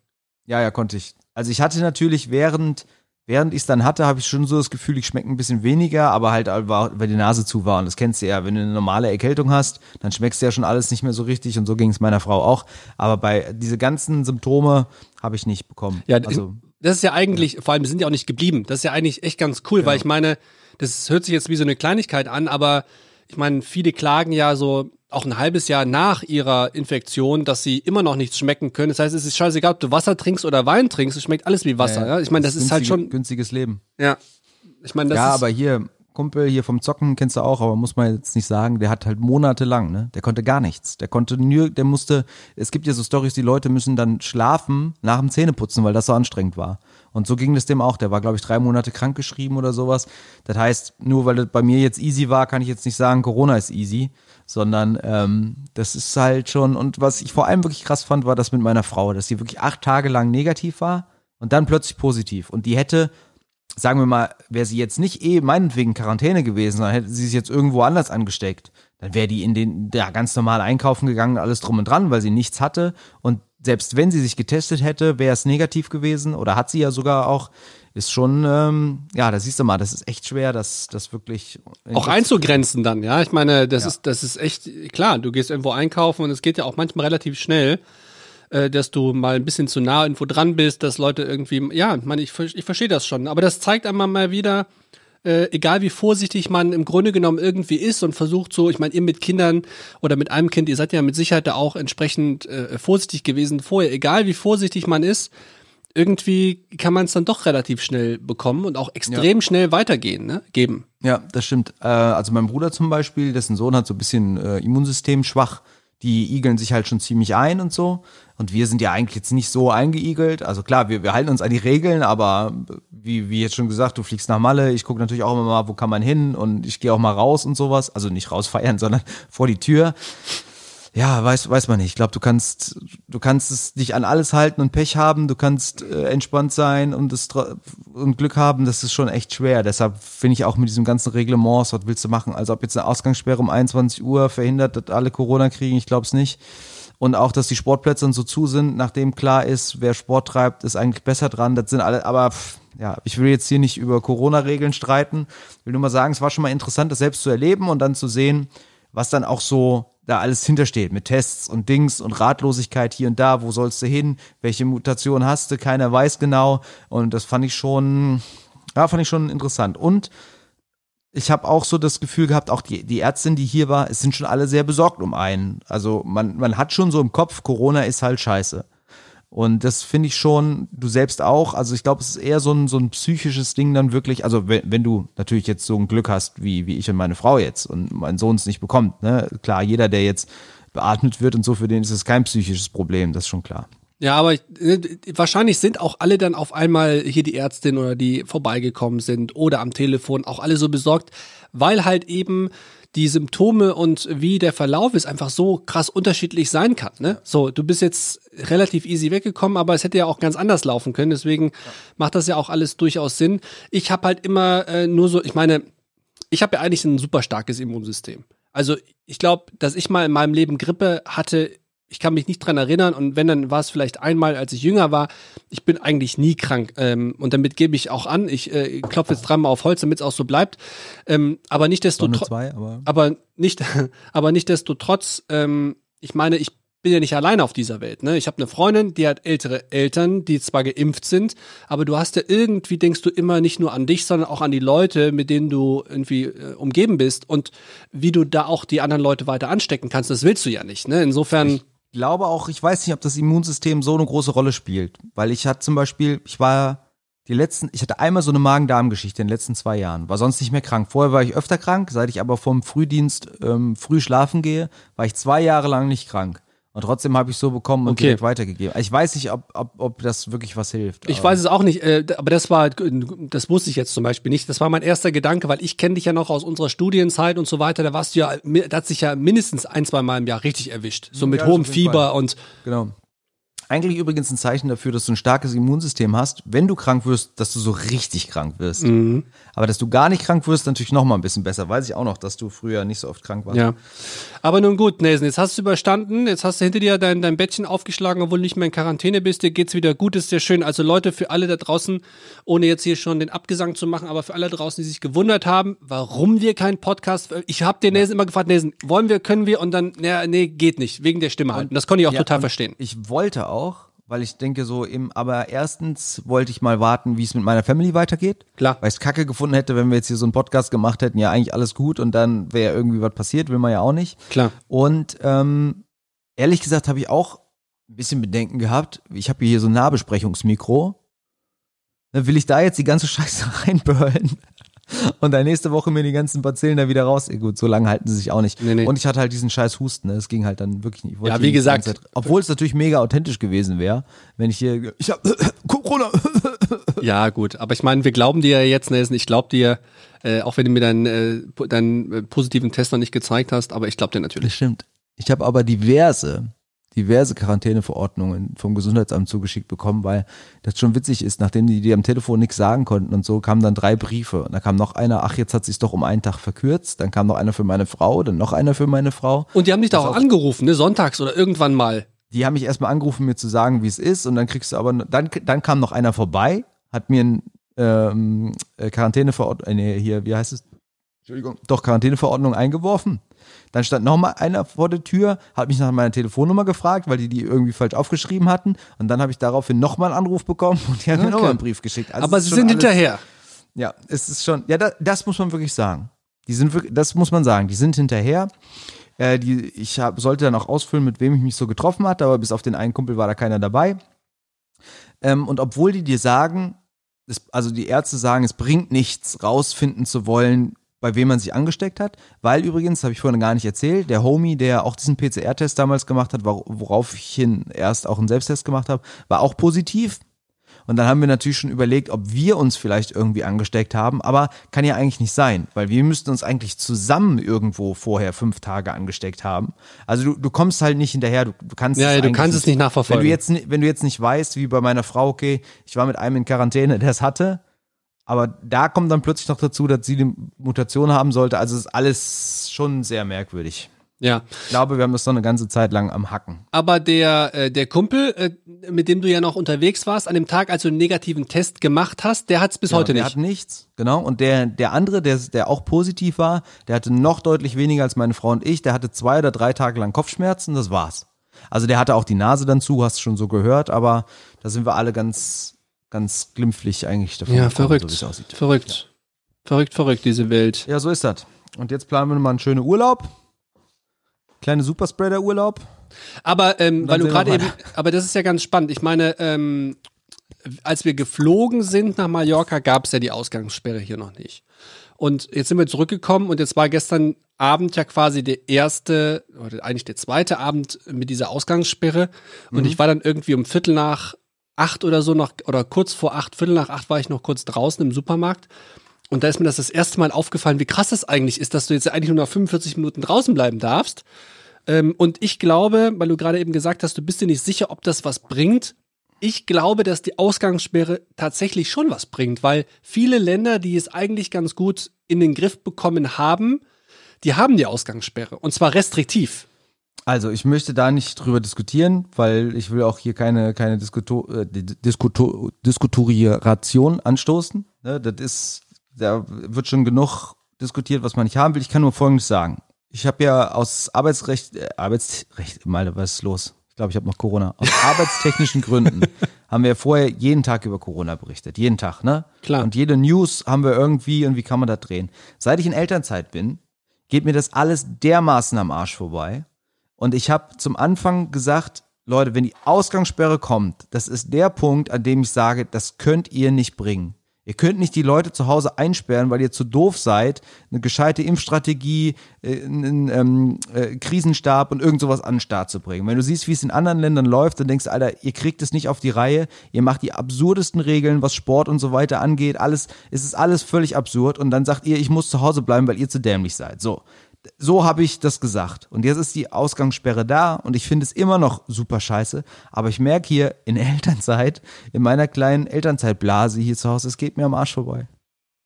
Ja, ja, konnte ich. Also ich hatte natürlich während, während ich es dann hatte, habe ich schon so das Gefühl, ich schmecke ein bisschen weniger, aber halt, weil die Nase zu war. Und das kennst du ja, wenn du eine normale Erkältung hast, dann schmeckst du ja schon alles nicht mehr so richtig. Und so ging es meiner Frau auch. Aber bei diese ganzen Symptome habe ich nicht bekommen. Ja, also das ist ja eigentlich, vor allem, wir sind ja auch nicht geblieben. Das ist ja eigentlich echt ganz cool, weil ich meine, das hört sich jetzt wie so eine Kleinigkeit an, aber ich meine, viele klagen ja so auch ein halbes Jahr nach ihrer Infektion, dass sie immer noch nichts schmecken können. Das heißt, es ist scheißegal, ob du Wasser trinkst oder Wein trinkst, es schmeckt alles wie Wasser. Ja, Ich meine, das, ist halt günstige- schon, günstiges Leben. ja. Ich meine, das ja, ist, aber hier, Kumpel hier vom Zocken kennst du auch, aber muss man jetzt nicht sagen, der hat halt monatelang, ne? Der konnte gar nichts. Der konnte nur, der musste, es gibt ja so Stories, die Leute müssen dann schlafen nach dem Zähneputzen, weil das so anstrengend war. Und so ging das dem auch. Der war, glaube ich, drei Monate krankgeschrieben oder sowas. Das heißt, nur weil das bei mir jetzt easy war, kann ich jetzt nicht sagen, Corona ist easy, sondern ähm, das ist halt schon, und was ich vor allem wirklich krass fand, war das mit meiner Frau, dass sie wirklich acht Tage lang negativ war und dann plötzlich positiv. Und die hätte sagen wir mal, wäre sie jetzt nicht eh meinetwegen Quarantäne gewesen, dann hätte sie sich jetzt irgendwo anders angesteckt. Dann wäre die in den, ja, ganz normal einkaufen gegangen, alles drum und dran, weil sie nichts hatte. Und selbst wenn sie sich getestet hätte, wäre es negativ gewesen oder hat sie ja sogar auch, ist schon, ähm, ja, da siehst du mal, das ist echt schwer, das, das wirklich auch einzugrenzen dann, ja. Ich meine, das Ja. ist, das ist echt klar. Du gehst irgendwo einkaufen und es geht ja auch manchmal relativ schnell, äh, dass du mal ein bisschen zu nah irgendwo dran bist, dass Leute irgendwie, ja, ich meine, ich, ich verstehe das schon. Aber das zeigt einmal mal wieder, äh, egal wie vorsichtig man im Grunde genommen irgendwie ist und versucht so, ich meine, ihr mit Kindern oder mit einem Kind, ihr seid ja mit Sicherheit da auch entsprechend äh, vorsichtig gewesen vorher, egal wie vorsichtig man ist, irgendwie kann man es dann doch relativ schnell bekommen und auch extrem schnell weitergehen, ne? Geben. Ja, das stimmt. Äh, also mein Bruder zum Beispiel, dessen Sohn hat so ein bisschen äh, Immunsystem schwach. Die igeln sich halt schon ziemlich ein und so. Und wir sind ja eigentlich jetzt nicht so eingeigelt. Also klar, wir, wir halten uns an die Regeln, aber wie, wie jetzt schon gesagt, du fliegst nach Malle. Ich gucke natürlich auch immer mal, wo kann man hin und ich gehe auch mal raus und sowas. Also nicht raus feiern, *laughs* sondern vor die Tür. Ja, weiß, weiß man nicht. Ich glaube, du kannst, du kannst es dich an alles halten und Pech haben. Du kannst äh, entspannt sein und, das, und Glück haben. Das ist schon echt schwer. Deshalb finde ich auch mit diesem ganzen Reglements, was willst du machen? Also ob jetzt eine Ausgangssperre um 21 Uhr verhindert, dass alle Corona kriegen, ich glaube es nicht. Und auch, dass die Sportplätze dann so zu sind, nachdem klar ist, wer Sport treibt, ist eigentlich besser dran. Das sind alle, aber pff, ja, ich will jetzt hier nicht über Corona-Regeln streiten. Ich will nur mal sagen, es war schon mal interessant, das selbst zu erleben und dann zu sehen, was dann auch so da alles hintersteht mit Tests und Dings und Ratlosigkeit hier und da, wo sollst du hin, welche Mutation hast du, keiner weiß genau. Und das fand ich schon, ja, fand ich schon interessant. Und ich habe auch so das Gefühl gehabt, auch die, die Ärztin, die hier war, es sind schon alle sehr besorgt um einen. Also man, man hat schon so im Kopf, Corona ist halt scheiße. Und das finde ich schon, du selbst auch. Also ich glaube, es ist eher so ein, so ein psychisches Ding dann wirklich. Also wenn, wenn du natürlich jetzt so ein Glück hast, wie, wie ich und meine Frau jetzt und mein Sohn es nicht bekommt. Ne? Klar, jeder, der jetzt beatmet wird und so, für den ist es kein psychisches Problem, das ist schon klar. Ja, aber äh, wahrscheinlich sind auch alle dann auf einmal hier die Ärztin oder die vorbeigekommen sind oder am Telefon auch alle so besorgt, weil halt eben die Symptome und wie der Verlauf ist einfach so krass unterschiedlich sein kann. Ne? So, du bist jetzt relativ easy weggekommen, aber es hätte ja auch ganz anders laufen können. Deswegen macht das ja auch alles durchaus Sinn. Ich habe halt immer äh, nur so, ich meine, ich habe ja eigentlich ein super starkes Immunsystem. Also ich glaube, dass ich mal in meinem Leben Grippe hatte, ich kann mich nicht dran erinnern und wenn, dann war es vielleicht einmal, als ich jünger war. Ich bin eigentlich nie krank ähm, und damit gebe ich auch an. Ich äh, klopfe jetzt dreimal auf Holz, damit es auch so bleibt. Ähm, aber nicht desto Sonne tro- zwei, aber aber nicht, *laughs* aber nicht desto trotz, ähm, ich meine, ich bin ja nicht alleine auf dieser Welt. Ne? Ich habe eine Freundin, die hat ältere Eltern, die zwar geimpft sind, aber du hast ja irgendwie, denkst du immer nicht nur an dich, sondern auch an die Leute, mit denen du irgendwie äh, umgeben bist und wie du da auch die anderen Leute weiter anstecken kannst. Das willst du ja nicht. Ne? Insofern, glaube auch, ich weiß nicht, ob das Immunsystem so eine große Rolle spielt. Weil ich hatte zum Beispiel, ich war die letzten, ich hatte einmal so eine Magen-Darm-Geschichte in den letzten zwei Jahren, war sonst nicht mehr krank. Vorher war ich öfter krank, seit ich aber vom Frühdienst ähm, früh schlafen gehe, war ich zwei Jahre lang nicht krank. Und trotzdem habe ich so bekommen und Okay. direkt weitergegeben. Ich weiß nicht, ob, ob, ob das wirklich was hilft. Ich weiß es auch nicht, äh, aber das war, das wusste ich jetzt zum Beispiel nicht. Das war mein erster Gedanke, weil ich kenne dich ja noch aus unserer Studienzeit und so weiter. Da warst du ja, da hat sich ja mindestens ein, zwei Mal im Jahr richtig erwischt. So mit Ja, hohem Fieber Fall. und Genau. Eigentlich übrigens ein Zeichen dafür, dass du ein starkes Immunsystem hast, wenn du krank wirst, dass du so richtig krank wirst. Mhm. Aber dass du gar nicht krank wirst, natürlich noch mal ein bisschen besser. Weiß ich auch noch, dass du früher nicht so oft krank warst. ja. Aber nun gut, Nelson, jetzt hast du überstanden, jetzt hast du hinter dir dein, dein Bettchen aufgeschlagen, obwohl du nicht mehr in Quarantäne bist, dir geht's wieder gut, ist sehr schön. Also Leute, für alle da draußen, ohne jetzt hier schon den Abgesang zu machen, aber für alle da draußen, die sich gewundert haben, warum wir keinen Podcast, ich habe den Nelson immer gefragt, Nelson, wollen wir, können wir und dann, naja, nee, geht nicht, wegen der Stimme halt. Und das konnte ich auch Ja, total verstehen. Ich wollte auch, weil ich denke so im, aber erstens wollte ich mal warten, wie es mit meiner Family weitergeht. Klar. Weil ich es kacke gefunden hätte, wenn wir jetzt hier so einen Podcast gemacht hätten, ja eigentlich alles gut und dann wäre irgendwie was passiert, will man ja auch nicht. Klar. Und ähm, ehrlich gesagt habe ich auch ein bisschen Bedenken gehabt. Ich habe hier so ein Nahbesprechungsmikro. Dann will ich da jetzt die ganze Scheiße *laughs* reinböllen *laughs* und dann nächste Woche mir die ganzen Bazillen da wieder raus. Gut, so lange halten sie sich auch nicht. Nee, nee. Und ich hatte halt diesen scheiß Husten. Ne? Das ging halt dann wirklich nicht. Ja, wie gesagt- Zeit- obwohl es natürlich mega authentisch gewesen wäre, wenn ich hier, ich habe *laughs* Corona. *laughs* Ja, gut. Aber ich meine, wir glauben dir jetzt, Nelson. Ich glaube dir, äh, auch wenn du mir deinen, äh, deinen äh, positiven Test noch nicht gezeigt hast, aber ich glaube dir Das natürlich. stimmt. Ich habe aber diverse, diverse Quarantäneverordnungen vom Gesundheitsamt zugeschickt bekommen, weil das schon witzig ist, nachdem die dir am Telefon nichts sagen konnten und so, kamen dann drei Briefe. Und da kam noch einer, ach, jetzt hat sich's doch um einen Tag verkürzt. Dann kam noch einer für meine Frau, dann noch einer für meine Frau. Und die haben dich da auch auf. angerufen, ne? Sonntags oder irgendwann mal. Die haben mich erstmal angerufen, mir zu sagen, wie es ist. Und dann kriegst du aber, dann, dann kam noch einer vorbei, hat mir ein ähm, äh, Quarantäneverordnung, äh, nee, hier, wie heißt es? Entschuldigung, doch Quarantäneverordnung eingeworfen. Dann stand noch mal einer vor der Tür, hat mich nach meiner Telefonnummer gefragt, weil die die irgendwie falsch aufgeschrieben hatten. Und dann habe ich daraufhin noch mal einen Anruf bekommen und die haben mir Okay. noch mal einen Brief geschickt. Also aber sie sind alles- hinterher. Ja, es ist schon, ja, das, das muss man wirklich sagen. Die sind wirklich, das muss man sagen, die sind hinterher. Äh, die, ich hab, sollte dann auch ausfüllen, mit wem ich mich so getroffen hatte, aber bis auf den einen Kumpel war da keiner dabei. Ähm, und obwohl die dir sagen, es, also die Ärzte sagen, es bringt nichts, rausfinden zu wollen, bei wem man sich angesteckt hat, weil übrigens, habe ich vorhin gar nicht erzählt, der Homie, der auch diesen PCR-Test damals gemacht hat, wor- worauf ich hin erst auch einen Selbsttest gemacht habe, war auch positiv. Und dann haben wir natürlich schon überlegt, ob wir uns vielleicht irgendwie angesteckt haben, aber kann ja eigentlich nicht sein, weil wir müssten uns eigentlich zusammen irgendwo vorher fünf Tage angesteckt haben. Also du, du kommst halt nicht hinterher, du, du kannst Ja, ja, du kannst es nicht nachverfolgen. Wenn du jetzt, wenn du jetzt nicht weißt, wie bei meiner Frau, okay, ich war mit einem in Quarantäne, der es hatte, aber da kommt dann plötzlich noch dazu, dass sie die Mutation haben sollte. Also ist alles schon sehr merkwürdig. Ja. Ich glaube, wir haben das noch eine ganze Zeit lang am Hacken. Aber der, äh, der Kumpel, äh, mit dem du ja noch unterwegs warst, an dem Tag, als du einen negativen Test gemacht hast, der hat es bis heute der nicht. hat nichts, genau. Und der, der andere, der, der auch positiv war, der hatte noch deutlich weniger als meine Frau und ich. Der hatte zwei oder drei Tage lang Kopfschmerzen, das war's. Also der hatte auch die Nase dann zu, hast du schon so gehört, aber da sind wir alle ganz, ganz glimpflich eigentlich davon. Ja, gekommen, verrückt. So aussieht. verrückt. Verrückt, verrückt, diese Welt. Ja, so ist das. Und jetzt planen wir mal einen schönen Urlaub. Kleine Superspreader-Urlaub. Aber ähm, weil du gerade eben, aber das ist ja ganz spannend. Ich meine, ähm, als wir geflogen sind nach Mallorca, gab es ja die Ausgangssperre hier noch nicht. Und jetzt sind wir zurückgekommen und jetzt war gestern Abend ja quasi der erste, oder eigentlich der zweite Abend mit dieser Ausgangssperre. Und ich war dann irgendwie um Viertel nach acht oder so noch, oder kurz vor acht, Viertel nach acht war ich noch kurz draußen im Supermarkt. Und da ist mir das das erste Mal aufgefallen, wie krass das eigentlich ist, dass du jetzt eigentlich nur noch 45 Minuten draußen bleiben darfst. Ähm, und ich glaube, weil du gerade eben gesagt hast, du bist dir nicht sicher, ob das was bringt. Ich glaube, dass die Ausgangssperre tatsächlich schon was bringt, weil viele Länder, die es eigentlich ganz gut in den Griff bekommen haben, die haben die Ausgangssperre. Und zwar restriktiv. Also ich möchte da nicht drüber diskutieren, weil ich will auch hier keine, keine Diskuto äh, Diskuto Diskuturieration anstoßen. Ne, das ist, da wird schon genug diskutiert, was man nicht haben will. Ich kann nur Folgendes sagen. Ich habe ja aus Arbeitsrecht, äh, Arbeitsrecht, Malte, was ist los? Ich glaube, ich habe noch Corona. Aus *laughs* arbeitstechnischen Gründen haben wir vorher jeden Tag über Corona berichtet. Jeden Tag, ne? Klar. Und jede News haben wir irgendwie und wie kann man da drehen? Seit ich in Elternzeit bin, geht mir das alles dermaßen am Arsch vorbei. Und ich habe zum Anfang gesagt, Leute, wenn die Ausgangssperre kommt, das ist der Punkt, an dem ich sage, das könnt ihr nicht bringen. Ihr könnt nicht die Leute zu Hause einsperren, weil ihr zu doof seid, eine gescheite Impfstrategie, äh, einen ähm, äh, Krisenstab und irgend sowas an den Start zu bringen. Wenn du siehst, wie es in anderen Ländern läuft, dann denkst du, Alter, ihr kriegt es nicht auf die Reihe, ihr macht die absurdesten Regeln, was Sport und so weiter angeht, alles, es ist alles völlig absurd und dann sagt ihr, ich muss zu Hause bleiben, weil ihr zu dämlich seid. So so habe ich das gesagt. Und jetzt ist die Ausgangssperre da und ich finde es immer noch super scheiße. Aber ich merke hier in Elternzeit, in meiner kleinen Elternzeitblase hier zu Hause, es geht mir am Arsch vorbei.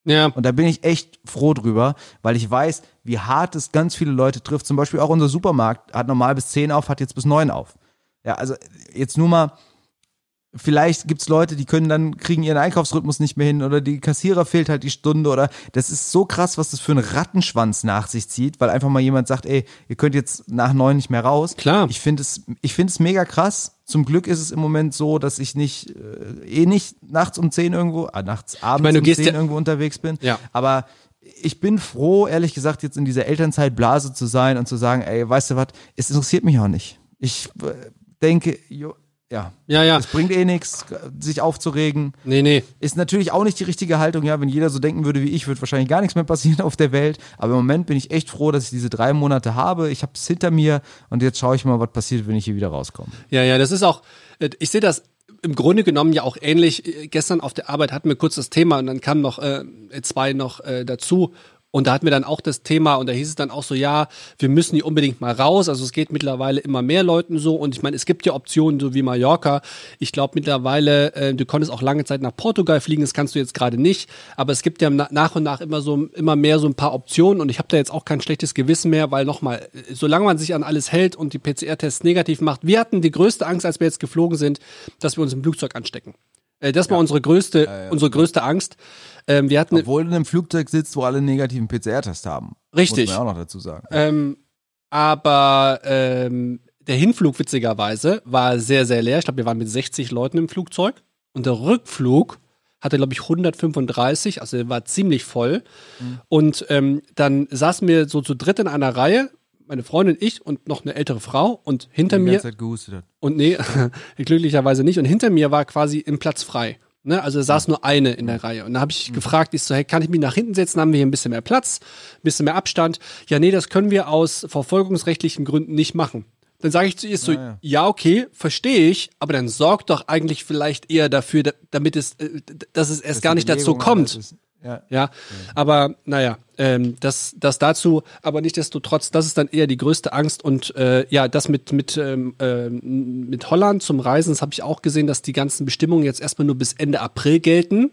Ja. Und da bin ich echt froh drüber, weil ich weiß, wie hart es ganz viele Leute trifft. Zum Beispiel auch unser Supermarkt hat normal bis 10 auf, hat jetzt bis 9 auf. Ja, also jetzt nur mal, Vielleicht gibt's Leute, die können dann, kriegen ihren Einkaufsrhythmus nicht mehr hin oder die Kassierer fehlt halt die Stunde oder das ist so krass, was das für einen Rattenschwanz nach sich zieht, weil einfach mal jemand sagt, ey, ihr könnt jetzt nach neun nicht mehr raus. Klar. Ich finde es, ich finde es mega krass. Zum Glück ist es im Moment so, dass ich nicht, äh, eh nicht nachts um zehn irgendwo, äh, nachts abends meine, du um zehn ja- irgendwo unterwegs bin. Ja. Aber ich bin froh, ehrlich gesagt, jetzt in dieser Elternzeitblase zu sein und zu sagen, ey, weißt du was, es interessiert mich auch nicht. Ich äh, denke, jo, ja, Ja, ja. es bringt eh nichts, sich aufzuregen. Nee, nee. Ist natürlich auch nicht die richtige Haltung, ja, wenn jeder so denken würde wie ich, wird wahrscheinlich gar nichts mehr passieren auf der Welt. Aber im Moment bin ich echt froh, dass ich diese drei Monate habe. Ich habe es hinter mir und jetzt schaue ich mal, was passiert, wenn ich hier wieder rauskomme. Ja, ja, das ist auch, äh, ich sehe das im Grunde genommen ja auch ähnlich. Äh, Gestern auf der Arbeit hatten wir kurz das Thema und dann kamen noch äh, zwei noch äh, dazu. Und da hatten wir dann auch das Thema und da hieß es dann auch so, ja, wir müssen hier unbedingt mal raus. Also es geht mittlerweile immer mehr Leuten so. Und ich meine, es gibt ja Optionen, so wie Mallorca. Ich glaube mittlerweile, äh, du konntest auch lange Zeit nach Portugal fliegen, das kannst du jetzt gerade nicht. Aber es gibt ja na nach und nach immer so immer mehr so ein paar Optionen und ich habe da jetzt auch kein schlechtes Gewissen mehr, weil nochmal, solange man sich an alles hält und die PCR-Tests negativ macht, wir hatten die größte Angst, als wir jetzt geflogen sind, dass wir uns im Flugzeug anstecken. Äh, das war unsere größte, unsere größte Angst. Ähm, wir hatten Obwohl du in einem Flugzeug sitzt, wo alle negativen PCR-Test haben. Richtig. Muss man ja auch noch dazu sagen. Ähm, aber ähm, der Hinflug, witzigerweise, war sehr, sehr leer. Ich glaube, wir waren mit 60 Leuten im Flugzeug. Und der Rückflug hatte, glaube ich, 135, also war ziemlich voll. Und ähm, dann saßen wir so zu dritt in einer Reihe, meine Freundin, ich und noch eine ältere Frau. Und hinter die mir, ganze Zeit gehustet und nee, *laughs* glücklicherweise nicht. Und hinter mir war quasi ein Platz frei. Ne? Also es saß nur eine in der Reihe. Und da habe ich gefragt, ich so, hey, kann ich mich nach hinten setzen? Haben wir hier ein bisschen mehr Platz, ein bisschen mehr Abstand? Ja, nee, das können wir aus verfolgungsrechtlichen Gründen nicht machen. Dann sage ich zu ihr so, Ja, ja. ja, okay, verstehe ich, aber dann sorgt doch eigentlich vielleicht eher dafür, da- damit es, äh, dass es erst Dass gar nicht dazu kommt. ist. Ja. Ja, aber naja, ähm, das, das dazu, aber nichtsdestotrotz, das ist dann eher die größte Angst und äh, ja, das mit, mit, ähm, ähm, mit Holland zum Reisen, das habe ich auch gesehen, dass die ganzen Bestimmungen jetzt erstmal nur bis Ende April gelten.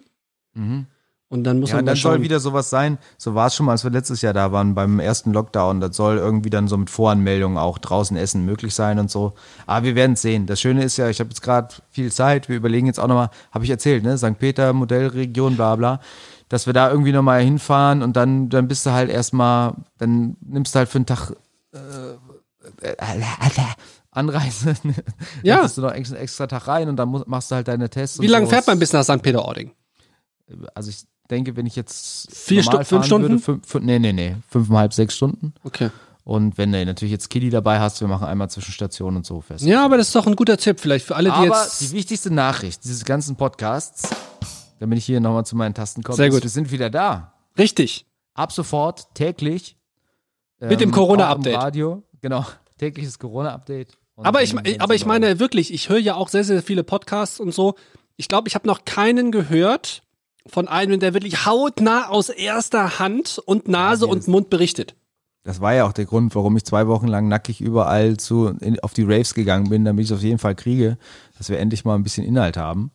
Mhm. Und dann muss Ja, man dann schauen. soll wieder sowas sein. So war es schon mal, als wir letztes Jahr da waren beim ersten Lockdown. Das soll irgendwie dann so mit Voranmeldung auch draußen essen möglich sein und so. Aber wir werden es sehen. Das Schöne ist ja, ich habe jetzt gerade viel Zeit. Wir überlegen jetzt auch nochmal, habe ich erzählt, ne? St. Peter, Modellregion, bla bla. Dass wir da irgendwie nochmal hinfahren und dann, dann bist du halt erstmal, dann nimmst du halt für einen Tag äh, äh, Anreise. *laughs* Ja. Dann bist du noch extra, extra Tag rein und dann musst, machst du halt deine Tests. Wie lange fährt man bis nach St. Peter-Ording? Also ich denke, wenn ich jetzt Vier normal Stu- fünf Stunden? Würde, fünf, fünf, nee, nee, nee, fünfeinhalb, sechs Stunden. Okay. Und wenn du natürlich jetzt Kiddy dabei hast, wir machen einmal Zwischenstation und so fest. Ja, aber das ist doch ein guter Tipp, vielleicht für alle, die Aber jetzt. die wichtigste Nachricht dieses ganzen Podcasts, damit ich hier nochmal zu meinen Tasten komme, Sehr gut. wir sind wieder da. Richtig. Ab sofort täglich. Mit dem ähm, Corona-Update. auch im Radio, genau. *laughs* Tägliches Corona-Update. Aber ich, aber ich meine wirklich, ich höre ja auch sehr, sehr viele Podcasts und so. Ich glaube, ich habe noch keinen gehört von einem, der wirklich hautnah aus erster Hand und Nase Ja, und Mund berichtet. Das war ja auch der Grund, warum ich zwei Wochen lang nackig überall zu, in, auf die Raves gegangen bin, damit ich es auf jeden Fall kriege, dass wir endlich mal ein bisschen Inhalt haben.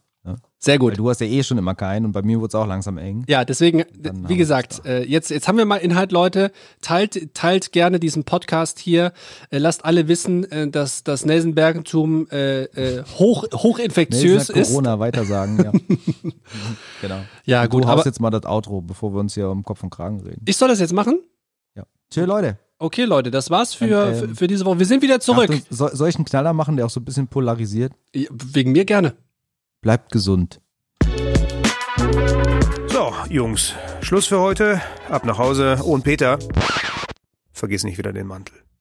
Sehr Weil gut. du hast ja eh schon immer keinen und bei mir wurde es auch langsam eng. Ja, deswegen, haben wie gesagt, äh, jetzt, jetzt haben wir mal Inhalt, Leute. Teilt, teilt gerne diesen Podcast hier. Äh, lasst alle wissen, äh, dass das Nelsenbergentum äh, äh, hoch, hochinfektiös ist. Corona weitersagen, ja. *laughs* Genau. Ja, Und gut, du aber jetzt mal das Outro, bevor wir uns hier um Kopf und Kragen reden. ich soll das jetzt machen? Ja. Tschö, Leute. Okay, Leute, das war's für, Ähm, für, für diese Woche. Wir sind wieder zurück. Achtung, soll, soll ich einen Knaller machen, der auch so ein bisschen polarisiert? Wegen mir gerne. Bleibt gesund. So, Jungs, Schluss für heute. Ab nach Hause. Oh, und Peter, vergiss nicht wieder den Mantel.